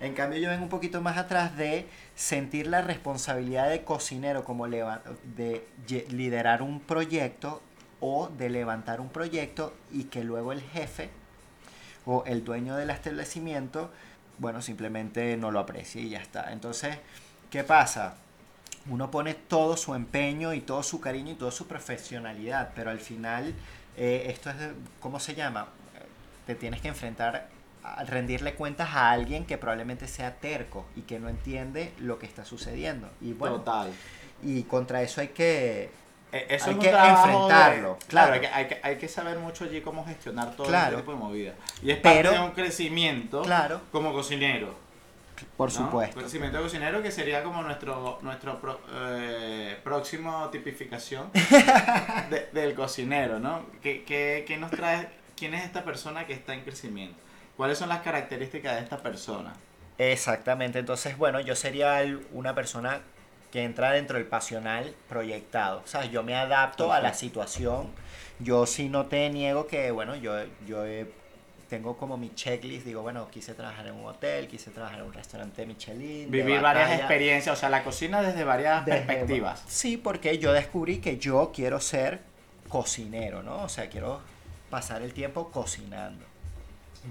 [SPEAKER 2] en cambio yo vengo un poquito más atrás de sentir la responsabilidad de cocinero como leva- de liderar un proyecto o de levantar un proyecto y que luego el jefe o el dueño del establecimiento, bueno, simplemente no lo aprecie y ya está. Entonces, ¿qué pasa? Uno pone todo su empeño y todo su cariño y toda su profesionalidad, pero al final eh, esto es, ¿cómo se llama? Te tienes que enfrentar a rendirle cuentas a alguien que probablemente sea terco y que no entiende lo que está sucediendo. Y bueno,
[SPEAKER 1] Total.
[SPEAKER 2] y contra eso hay que
[SPEAKER 1] Eso
[SPEAKER 2] Hay
[SPEAKER 1] es un
[SPEAKER 2] que
[SPEAKER 1] de-
[SPEAKER 2] enfrentarlo,
[SPEAKER 1] claro,
[SPEAKER 2] claro.
[SPEAKER 1] hay que, hay, que, hay que saber mucho allí cómo gestionar todo
[SPEAKER 2] Claro.
[SPEAKER 1] este tipo de movida. Y es parte
[SPEAKER 2] Pero-
[SPEAKER 1] de un crecimiento
[SPEAKER 2] Claro.
[SPEAKER 1] como cocinero.
[SPEAKER 2] por
[SPEAKER 1] ¿no?
[SPEAKER 2] supuesto.
[SPEAKER 1] Crecimiento de cocinero que sería como nuestro, nuestro pro- eh, próximo tipificación de- del cocinero, ¿no? ¿Qué, qué, qué nos trae? ¿Quién es esta persona que está en crecimiento? ¿Cuáles son las características de esta persona?
[SPEAKER 2] Exactamente, entonces bueno, yo sería el- una persona que entra dentro del pasional proyectado. O sea, yo me adapto a la situación. Yo sí no te niego que, bueno, yo, yo he tengo como mi checklist, digo, bueno, quise trabajar en un hotel, quise trabajar en un restaurante Michelin.
[SPEAKER 1] Vivir varias experiencias, o sea, la cocina desde varias
[SPEAKER 2] Desde-
[SPEAKER 1] perspectivas.
[SPEAKER 2] Sí, porque yo descubrí que yo quiero ser cocinero, ¿no? O sea, quiero pasar el tiempo cocinando.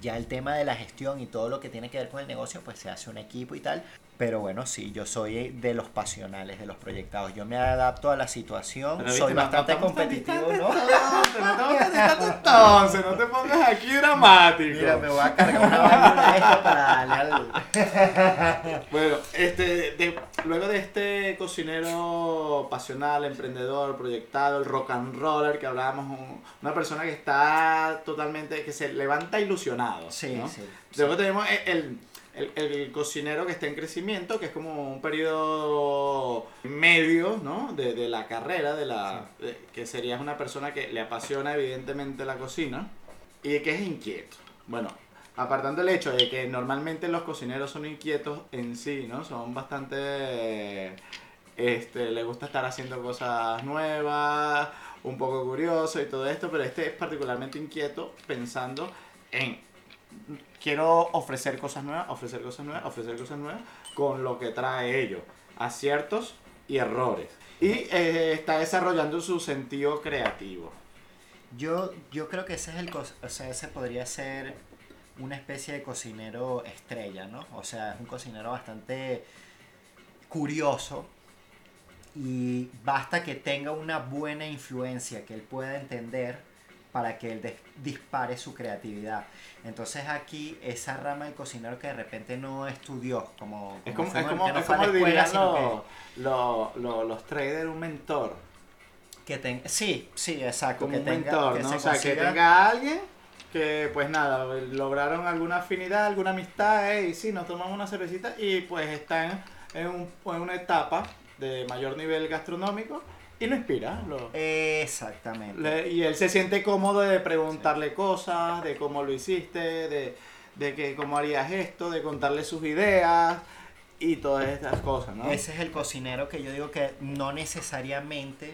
[SPEAKER 2] Ya el tema de la gestión y todo lo que tiene que ver con el negocio, pues se hace un equipo y tal. Pero bueno, sí, yo soy de los pasionales, de los proyectados. Yo me adapto a la situación,
[SPEAKER 1] Pero,
[SPEAKER 2] soy bastante
[SPEAKER 1] no
[SPEAKER 2] competitivo, ¿no?
[SPEAKER 1] entonces, No entonces, te pongas aquí dramático.
[SPEAKER 2] Mira, me voy a cargar una válvula de esto para darle al...
[SPEAKER 1] Bueno, este, de- luego de este cocinero pasional, emprendedor, proyectado, el rock and roller que hablábamos, un- una persona que está totalmente, que se levanta ilusionado.
[SPEAKER 2] Sí,
[SPEAKER 1] ¿no?
[SPEAKER 2] sí.
[SPEAKER 1] Luego tenemos el, el, el cocinero que está en crecimiento, que es como un periodo medio, ¿no? De, de la carrera, de la, de- que sería una persona que le apasiona evidentemente la cocina y que es inquieto. Bueno, apartando el hecho de que normalmente los cocineros son inquietos en sí, ¿no? Son bastante... Este, le gusta estar haciendo cosas nuevas, un poco curioso y todo esto, pero este es particularmente inquieto pensando en quiero ofrecer cosas nuevas, ofrecer cosas nuevas, ofrecer cosas nuevas con lo que trae ello, aciertos y errores. Y eh, está desarrollando su sentido creativo.
[SPEAKER 2] Yo, yo creo que ese es el o sea, ese podría ser una especie de cocinero estrella, ¿no? O sea, es un cocinero bastante curioso y basta que tenga una buena influencia que él pueda entender para que él dispare su creatividad. Entonces aquí esa rama del cocinero que de repente no estudió, como,
[SPEAKER 1] Es
[SPEAKER 2] como
[SPEAKER 1] como, es como,
[SPEAKER 2] que no
[SPEAKER 1] es como
[SPEAKER 2] escuela,
[SPEAKER 1] dirían
[SPEAKER 2] sino que-
[SPEAKER 1] los, los, los, traders, un mentor.
[SPEAKER 2] que tenga, sí, sí, exacto,
[SPEAKER 1] Como
[SPEAKER 2] que
[SPEAKER 1] un
[SPEAKER 2] tenga,
[SPEAKER 1] mentor,
[SPEAKER 2] que
[SPEAKER 1] ¿no?
[SPEAKER 2] se
[SPEAKER 1] O sea, que tenga alguien que, pues nada, lograron alguna afinidad, alguna amistad, y sí, nos tomamos una cervecita y pues están en, un- en una etapa de mayor nivel gastronómico y lo inspira. Lo,
[SPEAKER 2] Exactamente.
[SPEAKER 1] le- y él se siente cómodo de preguntarle cosas, de cómo lo hiciste, de, de que cómo harías esto, de contarle sus ideas y todas estas cosas, ¿no?
[SPEAKER 2] Ese es el cocinero que yo digo que no necesariamente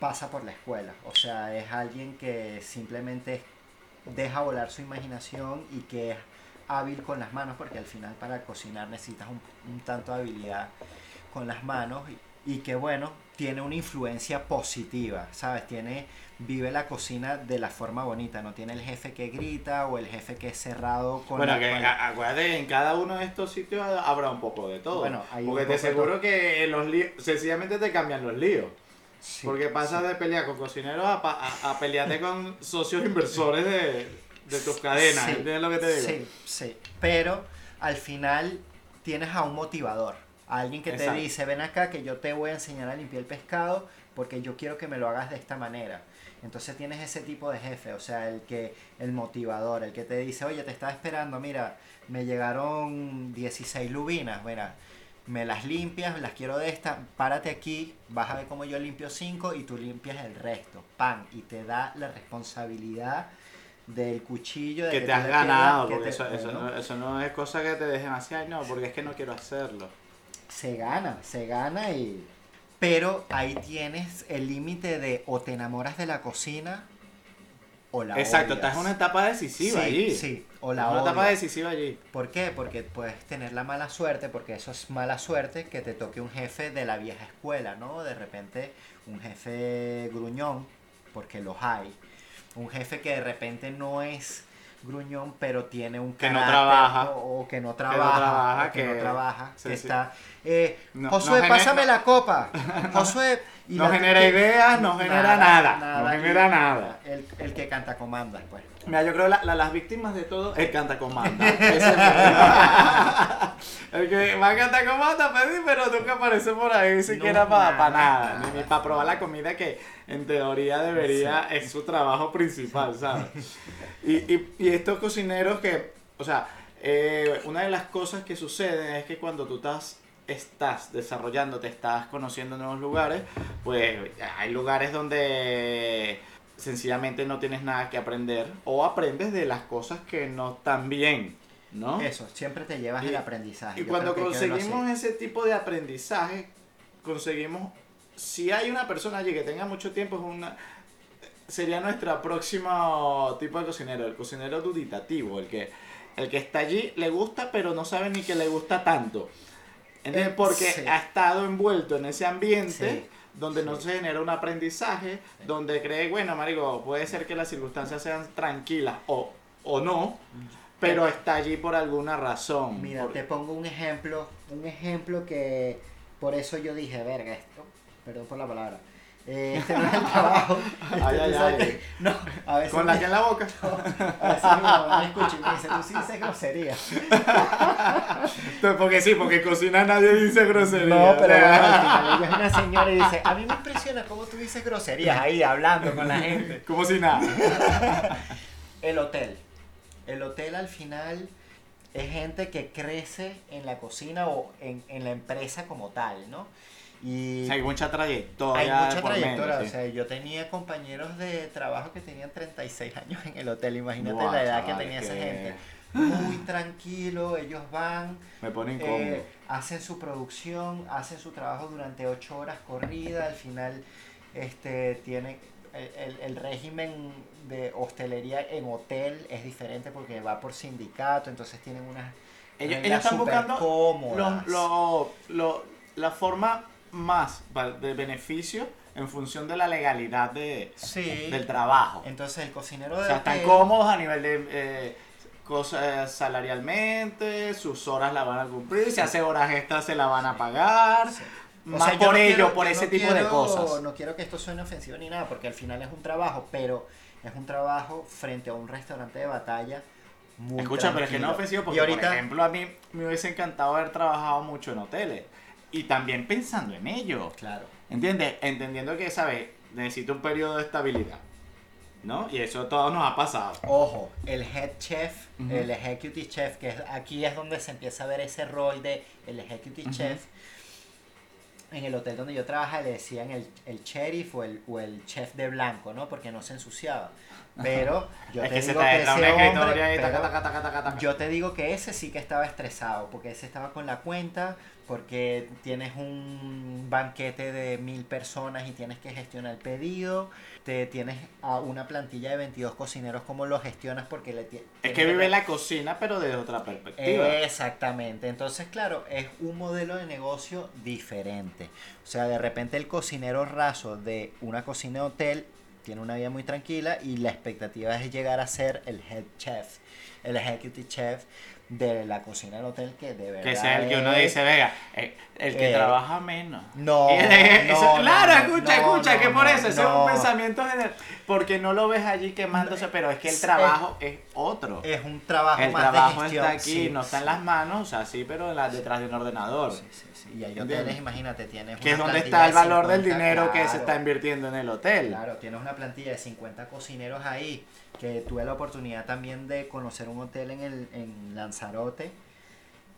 [SPEAKER 2] pasa por la escuela. O sea, es alguien que simplemente deja volar su imaginación y que es hábil con las manos, porque al final para cocinar necesitas un, un tanto de habilidad con las manos y, y que bueno, tiene una influencia positiva, ¿sabes? Tiene, vive la cocina de la forma bonita, no tiene el jefe que grita o el jefe que es cerrado con
[SPEAKER 1] Bueno,
[SPEAKER 2] la-
[SPEAKER 1] que a- acuérdate, en cada uno de estos sitios habrá un poco de todo.
[SPEAKER 2] Bueno, hay
[SPEAKER 1] porque
[SPEAKER 2] un
[SPEAKER 1] te aseguro que en los líos, sencillamente te cambian los líos.
[SPEAKER 2] Sí,
[SPEAKER 1] porque pasas de pelear con cocineros a, a, a pelearte con socios inversores de, de tus cadenas.
[SPEAKER 2] Sí,
[SPEAKER 1] ¿Entiendes lo que te digo?
[SPEAKER 2] Sí, sí. Pero al final tienes a un motivador. A alguien que
[SPEAKER 1] Exacto.
[SPEAKER 2] te dice, ven acá que yo te voy a enseñar a limpiar el pescado porque yo quiero que me lo hagas de esta manera. Entonces tienes ese tipo de jefe, o sea, el que el motivador, el que te dice, oye, te estaba esperando, mira, me llegaron 16 lubinas, mira, me las limpias, las quiero de esta, párate aquí, vas a ver cómo yo limpio 5 y tú limpias el resto, pan, y te da la responsabilidad del cuchillo de
[SPEAKER 1] Que te
[SPEAKER 2] tú
[SPEAKER 1] has ganado,
[SPEAKER 2] que
[SPEAKER 1] porque
[SPEAKER 2] te-
[SPEAKER 1] eso, eso, no, eso no es cosa que te dejen así, ay no, porque es que no quiero hacerlo.
[SPEAKER 2] Se gana, se gana y... Pero ahí tienes el límite de o te enamoras de la cocina o la
[SPEAKER 1] Exacto,
[SPEAKER 2] odias.
[SPEAKER 1] estás en una etapa decisiva
[SPEAKER 2] sí,
[SPEAKER 1] allí.
[SPEAKER 2] Sí, o la
[SPEAKER 1] una etapa decisiva allí.
[SPEAKER 2] ¿Por qué? Porque puedes tener la mala suerte, porque eso es mala suerte, que te toque un jefe de la vieja escuela, ¿no? De repente un jefe gruñón, porque los hay. Un jefe que de repente no es gruñón, pero tiene un
[SPEAKER 1] Que no trabaja.
[SPEAKER 2] O, o que no trabaja.
[SPEAKER 1] trabaja,
[SPEAKER 2] o que,
[SPEAKER 1] que-
[SPEAKER 2] no trabaja.
[SPEAKER 1] sí,
[SPEAKER 2] que
[SPEAKER 1] sí.
[SPEAKER 2] está... Eh,
[SPEAKER 1] No-
[SPEAKER 2] Josué,
[SPEAKER 1] no
[SPEAKER 2] pásame la copa. Josué... y
[SPEAKER 1] No genera ideas, no genera nada, no genera nada.
[SPEAKER 2] El, el que canta comandas, pues.
[SPEAKER 1] Mira, yo creo que la- la- las víctimas de todo es canta comanda. El, el que va a cantar comanda, pedir, pero nunca aparece por ahí siquiera para
[SPEAKER 2] nada,
[SPEAKER 1] nada,
[SPEAKER 2] nada.
[SPEAKER 1] ni, para probar la comida que en teoría debería, es su trabajo principal, ¿sabes? Y, y, y estos cocineros que, o sea, eh, una de las cosas que suceden es que cuando tú estás estás desarrollando, te estás conociendo nuevos lugares, pues hay lugares donde sencillamente no tienes nada que aprender o aprendes de las cosas que no están bien, ¿no?
[SPEAKER 2] Eso, siempre te llevas
[SPEAKER 1] Y-
[SPEAKER 2] el aprendizaje.
[SPEAKER 1] Y
[SPEAKER 2] Yo
[SPEAKER 1] cuando conseguimos ese tipo de aprendizaje, conseguimos, si hay una persona allí que tenga mucho tiempo, es una, sería nuestro próximo tipo de cocinero, el cocinero duditativo, el que, el que está allí, le gusta, pero no sabe ni que le gusta tanto. ¿Entiendes?
[SPEAKER 2] Eh,
[SPEAKER 1] Porque
[SPEAKER 2] sí.
[SPEAKER 1] ha estado envuelto en ese ambiente
[SPEAKER 2] Sí,
[SPEAKER 1] donde no se genera un aprendizaje, donde cree, bueno, marico, puede ser que las circunstancias sean tranquilas o, o no, pero está allí por alguna razón.
[SPEAKER 2] Mira,
[SPEAKER 1] Por-
[SPEAKER 2] te pongo un ejemplo, un ejemplo que por eso yo dije, verga, esto, perdón por la palabra, eh, este no es el trabajo. este,
[SPEAKER 1] Ay, ay, ay.
[SPEAKER 2] No, a veces,
[SPEAKER 1] Con la que en la boca.
[SPEAKER 2] a veces mi mamá me escucha y me dice, tú sí dices grosería.
[SPEAKER 1] Porque sí, porque cocina nadie dice grosería.
[SPEAKER 2] No, pero
[SPEAKER 1] o sea.
[SPEAKER 2] bueno, al final ella es una señora y dice, a mí me impresiona cómo tú dices groserías ahí hablando con la gente.
[SPEAKER 1] Como si nada.
[SPEAKER 2] El hotel. El hotel al final es gente que crece en la cocina o en, en la empresa como tal, ¿no? Y
[SPEAKER 1] O sea, hay mucha trayectoria.
[SPEAKER 2] hay mucha trayectoria. O sea, yo tenía compañeros de trabajo que tenían 36 años en el hotel. Imagínate la edad que tenía esa gente. Muy tranquilo, ellos van,
[SPEAKER 1] Me pone incómodo.
[SPEAKER 2] eh, hacen su producción, hacen su trabajo durante 8 horas corrida. Al final, este, tiene el, el- el régimen de hostelería en hotel es diferente porque va por sindicato, entonces tienen unas
[SPEAKER 1] ellos, ellos están buscando
[SPEAKER 2] cómodas.
[SPEAKER 1] lo- lo- lo- la forma más de beneficio en función de la legalidad de,
[SPEAKER 2] Sí.
[SPEAKER 1] del trabajo.
[SPEAKER 2] Entonces el cocinero
[SPEAKER 1] O
[SPEAKER 2] de
[SPEAKER 1] sea, están cómodos a nivel de eh, cosas salarialmente, sus horas la van a cumplir, si hace horas extras se la van a pagar.
[SPEAKER 2] Sí. O
[SPEAKER 1] Más
[SPEAKER 2] sea,
[SPEAKER 1] por
[SPEAKER 2] no
[SPEAKER 1] ello,
[SPEAKER 2] quiero-
[SPEAKER 1] por ese
[SPEAKER 2] no
[SPEAKER 1] tipo de cosas.
[SPEAKER 2] No quiero que esto suene ofensivo ni nada, porque al final es un trabajo, pero es un trabajo frente a un restaurante de batalla muy
[SPEAKER 1] Escucha, pero es que no es ofensivo porque,
[SPEAKER 2] ahorita,
[SPEAKER 1] por ejemplo, a mí me hubiese encantado haber trabajado mucho en hoteles. Y también pensando en ello.
[SPEAKER 2] claro,
[SPEAKER 1] ¿Entiendes? Entendiendo que, ¿sabes? Necesito un periodo de estabilidad. ¿No? Y eso todo nos ha pasado.
[SPEAKER 2] ojo, el head chef, el executive chef, que aquí es donde se empieza a ver ese rol de el executive chef. En el hotel donde yo trabajaba le decían el, el sheriff o el, o el chef de blanco, ¿no? Porque no se ensuciaba. Pero yo
[SPEAKER 1] es
[SPEAKER 2] te
[SPEAKER 1] que se
[SPEAKER 2] digo
[SPEAKER 1] te
[SPEAKER 2] que ese hombre,
[SPEAKER 1] y taca, taca, taca.
[SPEAKER 2] Yo te digo que ese sí que estaba estresado, porque ese estaba con la cuenta, porque tienes un banquete de mil personas y tienes que gestionar el pedido, te tienes a una plantilla de 22 cocineros, ¿cómo lo gestionas? Porque le
[SPEAKER 1] Es que vive en la cocina, pero desde otra perspectiva.
[SPEAKER 2] Exactamente, entonces claro, es un modelo de negocio diferente. O sea, de repente el cocinero raso de una cocina de hotel tiene una vida muy tranquila y la expectativa es llegar a ser el head chef, el executive chef de la cocina del hotel que de verdad
[SPEAKER 1] que sea el que uno
[SPEAKER 2] es-
[SPEAKER 1] dice, venga, eh, el que
[SPEAKER 2] Eh,
[SPEAKER 1] trabaja menos.
[SPEAKER 2] No,
[SPEAKER 1] es- eso-
[SPEAKER 2] no,
[SPEAKER 1] claro,
[SPEAKER 2] no,
[SPEAKER 1] escucha,
[SPEAKER 2] no,
[SPEAKER 1] escucha, que por eso, ese es un pensamiento general. Porque no lo ves allí quemándose, pero es que el
[SPEAKER 2] Es-
[SPEAKER 1] trabajo es otro.
[SPEAKER 2] es un trabajo
[SPEAKER 1] el
[SPEAKER 2] más de
[SPEAKER 1] trabajo
[SPEAKER 2] gestión,
[SPEAKER 1] está aquí,
[SPEAKER 2] sí,
[SPEAKER 1] no está en
[SPEAKER 2] sí.
[SPEAKER 1] las manos, o sea, sí, pero la- detrás de un ordenador.
[SPEAKER 2] Sí, sí, sí. Y hay
[SPEAKER 1] ¿Entiendes?
[SPEAKER 2] hoteles, imagínate, tienes
[SPEAKER 1] Que es donde está el
[SPEAKER 2] de
[SPEAKER 1] valor del
[SPEAKER 2] 50,
[SPEAKER 1] dinero que se
[SPEAKER 2] claro.
[SPEAKER 1] está invirtiendo en el hotel.
[SPEAKER 2] Claro, tienes una plantilla de 50 cocineros ahí, que tuve la oportunidad también de conocer un hotel en, el, en Lanzarote,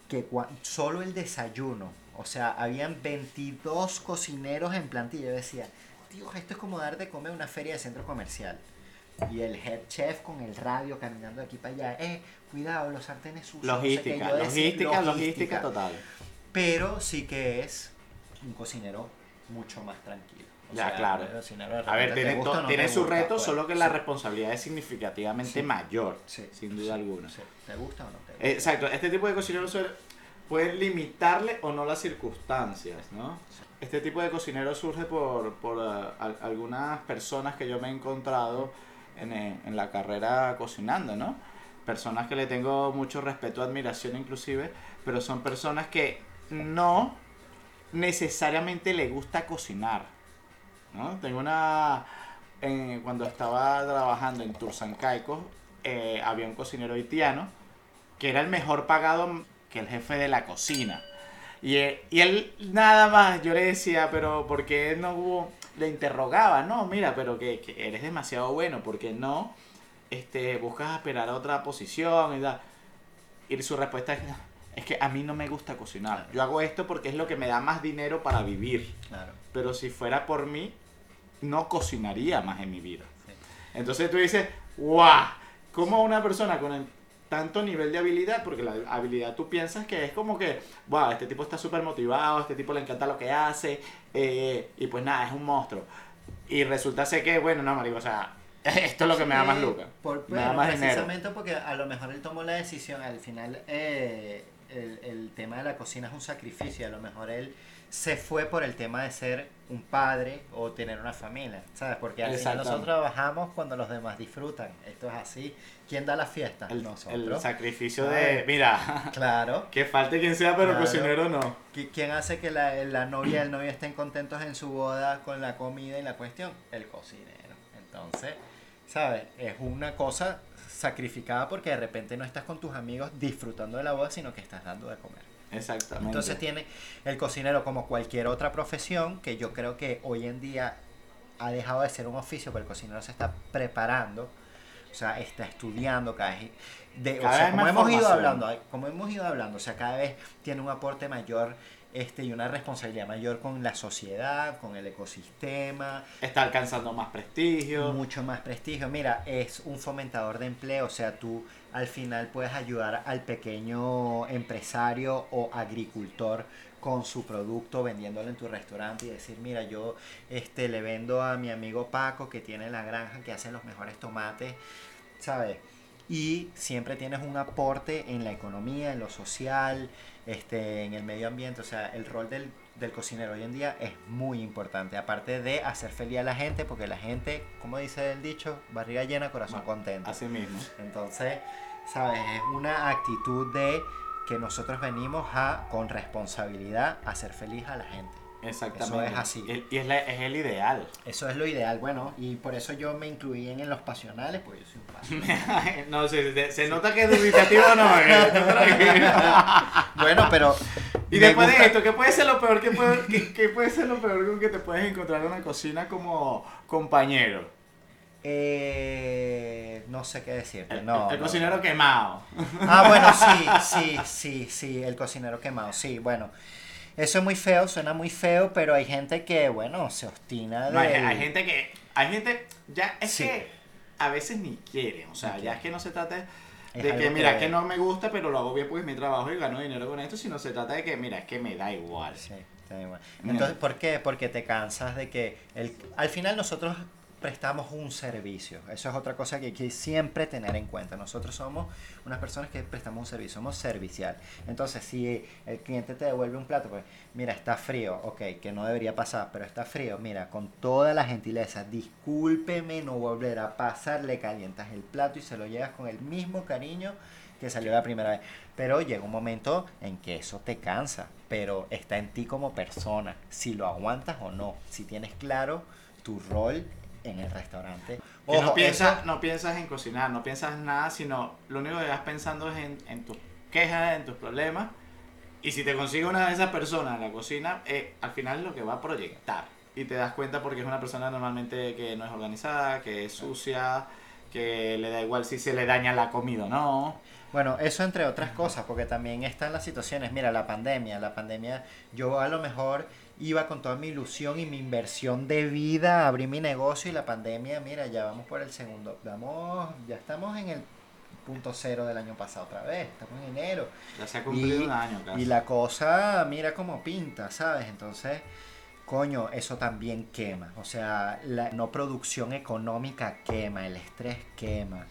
[SPEAKER 2] que cua- solo el desayuno, o sea, habían 22 cocineros en plantilla. Yo decía, Dios, esto es como dar de comer a una feria de centro comercial. Y el head chef con el radio caminando de aquí para allá, eh, cuidado, los sartenes sucios. no sé qué".
[SPEAKER 1] Logística,
[SPEAKER 2] decía,
[SPEAKER 1] logística, logística total.
[SPEAKER 2] Pero sí que es un cocinero mucho más tranquilo. O
[SPEAKER 1] Ya,
[SPEAKER 2] sea,
[SPEAKER 1] claro. A ver, tiene,
[SPEAKER 2] gusta no
[SPEAKER 1] tiene su reto,
[SPEAKER 2] pues.
[SPEAKER 1] solo que la responsabilidad es significativamente
[SPEAKER 2] Sí.
[SPEAKER 1] mayor,
[SPEAKER 2] Sí,
[SPEAKER 1] sin duda alguna.
[SPEAKER 2] ¿Te gusta o no te gusta?
[SPEAKER 1] Exacto, este tipo de cocineros pueden limitarle o no las circunstancias, ¿no? Este tipo de cocinero surge por, por al- algunas personas que yo me he encontrado en, eh, en la carrera cocinando, ¿no? Personas que le tengo mucho respeto, admiración inclusive, pero son personas que no necesariamente le gusta cocinar, ¿no? Tengo una... en- cuando estaba trabajando en Tursancaico, eh, había un cocinero haitiano que era el mejor pagado que el jefe de la cocina. Y él, y él nada más, yo le decía, pero ¿por qué no hubo? Le interrogaba, no, mira, pero que, que eres demasiado bueno, ¿por qué no este, buscas aspirar a otra posición? Y, tal? y su respuesta es, es que a mí no me gusta cocinar. Yo hago esto porque es lo que me da más dinero para vivir.
[SPEAKER 2] Claro.
[SPEAKER 1] Pero si fuera por mí, no cocinaría más en mi vida.
[SPEAKER 2] Sí.
[SPEAKER 1] Entonces tú dices, ¡guau! ¿Cómo una persona con el- tanto nivel de habilidad? Porque la habilidad tú piensas que es como que, ¡wow! Este tipo está súper motivado, este tipo le encanta lo que hace, eh, y pues nada, es un monstruo. Y resulta ser que, bueno, no, marico, o sea, Esto es lo que me da más lucas.
[SPEAKER 2] Por,
[SPEAKER 1] me da
[SPEAKER 2] bueno,
[SPEAKER 1] más dinero.
[SPEAKER 2] precisamente porque a lo mejor él tomó la decisión, al final eh, el, el tema de la cocina es un sacrificio, a lo mejor él se fue por el tema de ser un padre o tener una familia, ¿sabes? Porque al final nosotros trabajamos cuando los demás disfrutan, esto es así. ¿Quién da la fiesta?
[SPEAKER 1] El,
[SPEAKER 2] nosotros.
[SPEAKER 1] el sacrificio de, mira,
[SPEAKER 2] Claro.
[SPEAKER 1] que falte quien sea, pero
[SPEAKER 2] Claro.
[SPEAKER 1] cocinero no.
[SPEAKER 2] ¿Qui- ¿Quién hace que la, la novia y el novio estén contentos en su boda con la comida y la cuestión? El cocinero. Entonces, ¿sabes? Es una cosa sacrificada porque de repente no estás con tus amigos disfrutando de la boda, sino que estás dando de comer.
[SPEAKER 1] Exactamente.
[SPEAKER 2] Entonces tiene el cocinero como cualquier otra profesión, que yo creo que hoy en día ha dejado de ser un oficio, pero el cocinero se está preparando, o sea, está estudiando cada vez. De, o
[SPEAKER 1] Cada
[SPEAKER 2] sea,
[SPEAKER 1] vez
[SPEAKER 2] como hemos ido hablando, como hemos ido hablando, o sea, cada vez tiene un aporte mayor este, y una responsabilidad mayor con la sociedad, con el ecosistema,
[SPEAKER 1] Está alcanzando más prestigio.
[SPEAKER 2] mucho más prestigio. Mira, es un fomentador de empleo, o sea, tú al final puedes ayudar al pequeño empresario o agricultor con su producto vendiéndolo en tu restaurante y decir, mira, yo este le vendo a mi amigo Paco que tiene la granja que hace los mejores tomates, ¿sabes? Y siempre tienes un aporte en la economía, en lo social, este, en el medio ambiente. O sea, el rol del, del cocinero hoy en día es muy importante. Aparte de hacer feliz a la gente, porque la gente, como dice el dicho, barriga llena, corazón contento.
[SPEAKER 1] Así mismo.
[SPEAKER 2] Entonces, ¿sabes? Es una actitud de que nosotros venimos a, con responsabilidad, hacer feliz a la gente.
[SPEAKER 1] Exactamente.
[SPEAKER 2] Eso es así.
[SPEAKER 1] Y, y es, la- es el ideal.
[SPEAKER 2] Eso es lo ideal, bueno, y por eso yo me incluí en, en los pasionales, porque yo soy un pasional.
[SPEAKER 1] no, se, se- se nota que es dubitativo no. eh,
[SPEAKER 2] bueno, pero...
[SPEAKER 1] y después
[SPEAKER 2] gusta-
[SPEAKER 1] de esto, ¿qué puede ser lo peor? ¿Qué puede, qué, qué puede ser lo peor con que te puedes encontrar en la cocina como compañero?
[SPEAKER 2] Eh, no sé qué decirte,
[SPEAKER 1] El,
[SPEAKER 2] no.
[SPEAKER 1] el
[SPEAKER 2] no.
[SPEAKER 1] cocinero quemado.
[SPEAKER 2] Ah, bueno, sí, sí, sí, sí, el cocinero quemado, sí, bueno. Eso es muy feo, suena muy feo, pero hay gente que, bueno, se obstina de...
[SPEAKER 1] No, hay, hay gente que. Hay gente. Ya es
[SPEAKER 2] Sí.
[SPEAKER 1] que a veces ni quieren. O sea, ya es que no se trata de que, mira,
[SPEAKER 2] que-
[SPEAKER 1] que... no me gusta, pero lo hago bien porque es mi trabajo y gano dinero con esto, sino se trata de que, mira, es que me da igual.
[SPEAKER 2] Sí, está igual.
[SPEAKER 1] Mira.
[SPEAKER 2] Entonces, ¿por qué? Porque te cansas de que el, al final nosotros prestamos un servicio. Eso es otra cosa que hay que siempre tener en cuenta. Nosotros somos unas personas que prestamos un servicio, somos servicial. Entonces, si el cliente te devuelve un plato, pues, mira, está frío, ok, que no debería pasar, pero está frío, mira, con toda la gentileza, discúlpeme, no volverá a pasar, le calientas el plato y se lo llevas con el mismo cariño que salió la primera vez. Pero llega un momento en que eso te cansa, pero está en ti como persona, si lo aguantas o no, si tienes claro tu rol en el restaurante.
[SPEAKER 1] Que no,
[SPEAKER 2] Ojo,
[SPEAKER 1] piensas,
[SPEAKER 2] eso-
[SPEAKER 1] no piensas en cocinar, no piensas nada, sino lo único que vas pensando es en, en tus quejas, en tus problemas. Y si te consigue una de esas personas en la cocina, eh, al final es lo que va a proyectar. Y te das cuenta porque es una persona normalmente que no es organizada, que es sucia, que le da igual si se le daña la comida o no.
[SPEAKER 2] Bueno, eso entre otras cosas, porque también están las situaciones. Mira, la pandemia, la pandemia, yo a lo mejor iba con toda mi ilusión y mi inversión de vida a abrir mi negocio y la pandemia, mira, ya vamos por el segundo, vamos, ya estamos en el punto cero del año pasado otra vez, estamos en enero.
[SPEAKER 1] Ya se ha cumplido
[SPEAKER 2] Y-
[SPEAKER 1] un año casi.
[SPEAKER 2] Y la cosa, mira cómo pinta, ¿sabes? Entonces, coño, eso también quema. O sea, la no producción económica quema, el estrés quema.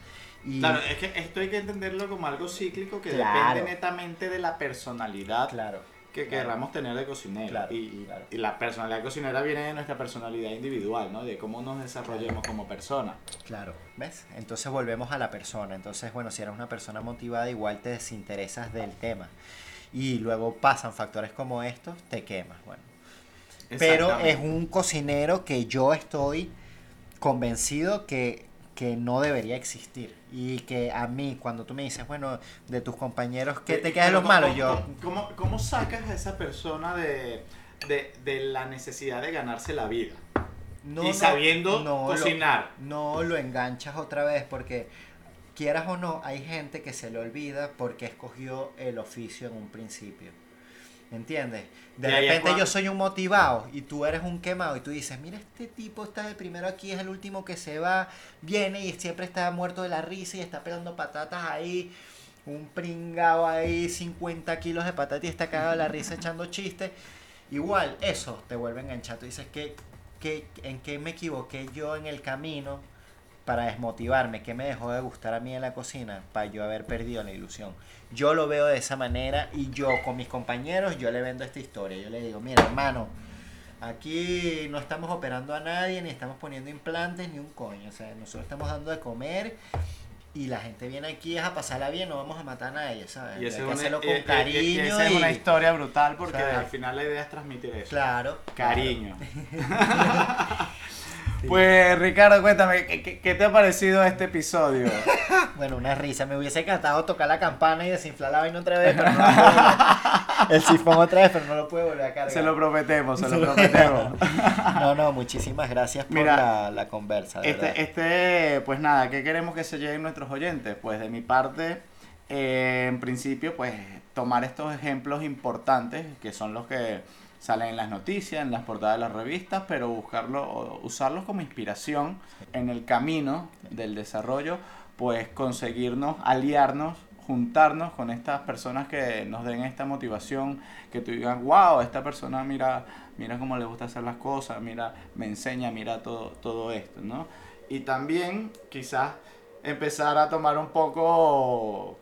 [SPEAKER 2] Y,
[SPEAKER 1] Claro, es que esto hay que entenderlo como algo cíclico que
[SPEAKER 2] Claro.
[SPEAKER 1] depende netamente de la personalidad
[SPEAKER 2] claro,
[SPEAKER 1] que
[SPEAKER 2] claro.
[SPEAKER 1] queramos tener de cocinero.
[SPEAKER 2] Claro,
[SPEAKER 1] y,
[SPEAKER 2] claro.
[SPEAKER 1] y la personalidad cocinera viene de nuestra personalidad individual, ¿no? De cómo nos desarrollemos como persona.
[SPEAKER 2] Claro, ¿ves? Entonces volvemos a la persona. Entonces, bueno, si eres una persona motivada, igual te desinteresas del tema. Y luego pasan factores como estos, te quemas, bueno. Pero es un cocinero que yo estoy convencido que, que no debería existir. Y que a mí, cuando tú me dices, bueno, de tus compañeros, ¿qué te
[SPEAKER 1] Eh,
[SPEAKER 2] queda de
[SPEAKER 1] pero
[SPEAKER 2] los malos?
[SPEAKER 1] ¿cómo-
[SPEAKER 2] Yo,
[SPEAKER 1] ¿cómo, cómo sacas a esa persona de, de, de la necesidad de ganarse la vida?
[SPEAKER 2] no,
[SPEAKER 1] y sabiendo
[SPEAKER 2] no
[SPEAKER 1] cocinar.
[SPEAKER 2] no lo enganchas otra vez porque quieras o no, hay gente que se le olvida porque escogió el oficio en un principio. ¿Entiendes? De repente yo soy un motivado y tú eres un quemado y tú dices, mira, este tipo está de primero aquí, es el último que se va, viene y siempre está muerto de la risa y está pelando patatas ahí, un pringado ahí, 50 kilos de patata y está cagado de la risa echando chistes. Igual, eso te vuelve a enganchar. Tú dices, ¿qué, qué, ¿en qué me equivoqué yo en el camino para desmotivarme, qué me dejó de gustar a mí en la cocina, para yo haber perdido la ilusión. Yo lo veo de esa manera y yo con mis compañeros, yo le vendo esta historia. Yo le digo, mira hermano, aquí no estamos operando a nadie, ni estamos poniendo implantes, ni un coño. O sea, nosotros estamos dando de comer y la gente viene aquí es a pasarla bien, no vamos a matar a nadie, ¿sabes?
[SPEAKER 1] Y
[SPEAKER 2] Hay
[SPEAKER 1] esa
[SPEAKER 2] que hacerlo
[SPEAKER 1] y-
[SPEAKER 2] con
[SPEAKER 1] y- y-
[SPEAKER 2] cariño.
[SPEAKER 1] y es una
[SPEAKER 2] y-
[SPEAKER 1] historia brutal porque
[SPEAKER 2] ¿sabes?
[SPEAKER 1] al final la idea es transmitir eso.
[SPEAKER 2] Claro.
[SPEAKER 1] Cariño. Pues Ricardo, cuéntame, ¿qué, te ha parecido este episodio?
[SPEAKER 2] Bueno, una risa. Me hubiese encantado tocar la campana y desinflar la vaina otra vez, pero no lo El sifón otra vez, pero no lo puedo volver a cargar.
[SPEAKER 1] Se lo prometemos, se lo prometemos.
[SPEAKER 2] No, no, muchísimas gracias por
[SPEAKER 1] Mira,
[SPEAKER 2] la, la conversa. de verdad.
[SPEAKER 1] Este, este, pues nada, ¿qué queremos que se lleguen nuestros oyentes? Pues de mi parte, eh, en principio, pues tomar estos ejemplos importantes, que son los que salen en las noticias, en las portadas de las revistas, pero buscarlo, usarlos como inspiración en el camino del desarrollo, pues conseguirnos, aliarnos, juntarnos con estas personas que nos den esta motivación, que tú digas, wow, esta persona mira, mira cómo le gusta hacer las cosas, mira, me enseña, mira todo, todo esto, ¿no? Y también quizás empezar a tomar un poco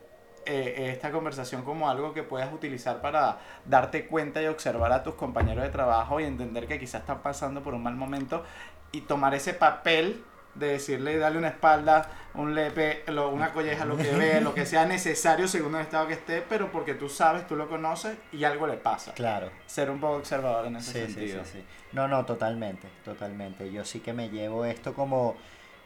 [SPEAKER 1] eh, esta conversación como algo que puedas utilizar para darte cuenta y observar a tus compañeros de trabajo y entender que quizás están pasando por un mal momento y tomar ese papel de decirle, darle una espalda, un lepe, lo- una colleja, lo que ve, lo que sea necesario según el estado que esté, pero porque tú sabes, tú lo conoces y algo le pasa.
[SPEAKER 2] Claro.
[SPEAKER 1] Ser un poco observador en ese
[SPEAKER 2] sí,
[SPEAKER 1] sentido.
[SPEAKER 2] sí, sí. No, no, totalmente, totalmente. Yo sí que me llevo esto como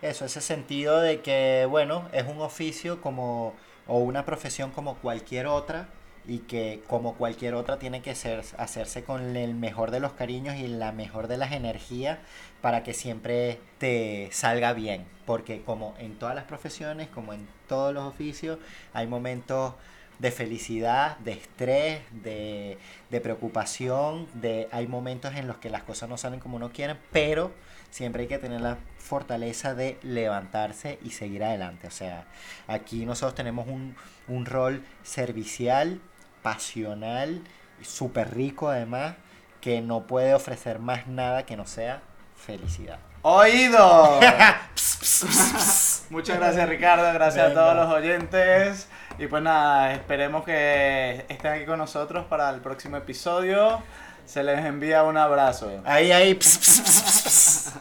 [SPEAKER 2] eso, ese sentido de que, bueno, es un oficio como o una profesión como cualquier otra y que como cualquier otra tiene que ser, hacerse con el mejor de los cariños y la mejor de las energías para que siempre te salga bien. Porque como en todas las profesiones, como en todos los oficios, hay momentos de felicidad, de estrés, de, de preocupación, de hay momentos en los que las cosas no salen como uno quiere, pero siempre hay que tener la fortaleza de levantarse y seguir adelante. O sea, aquí nosotros tenemos un, un rol servicial, pasional, súper rico además, que no puede ofrecer más nada que no sea felicidad.
[SPEAKER 1] ¡Oído! Muchas gracias Ricardo, gracias
[SPEAKER 2] Venga.
[SPEAKER 1] a todos los oyentes. Y pues nada, esperemos que estén aquí con nosotros para el próximo episodio. Se les envía un abrazo.
[SPEAKER 2] Ahí, ahí. Pss, pss, pss,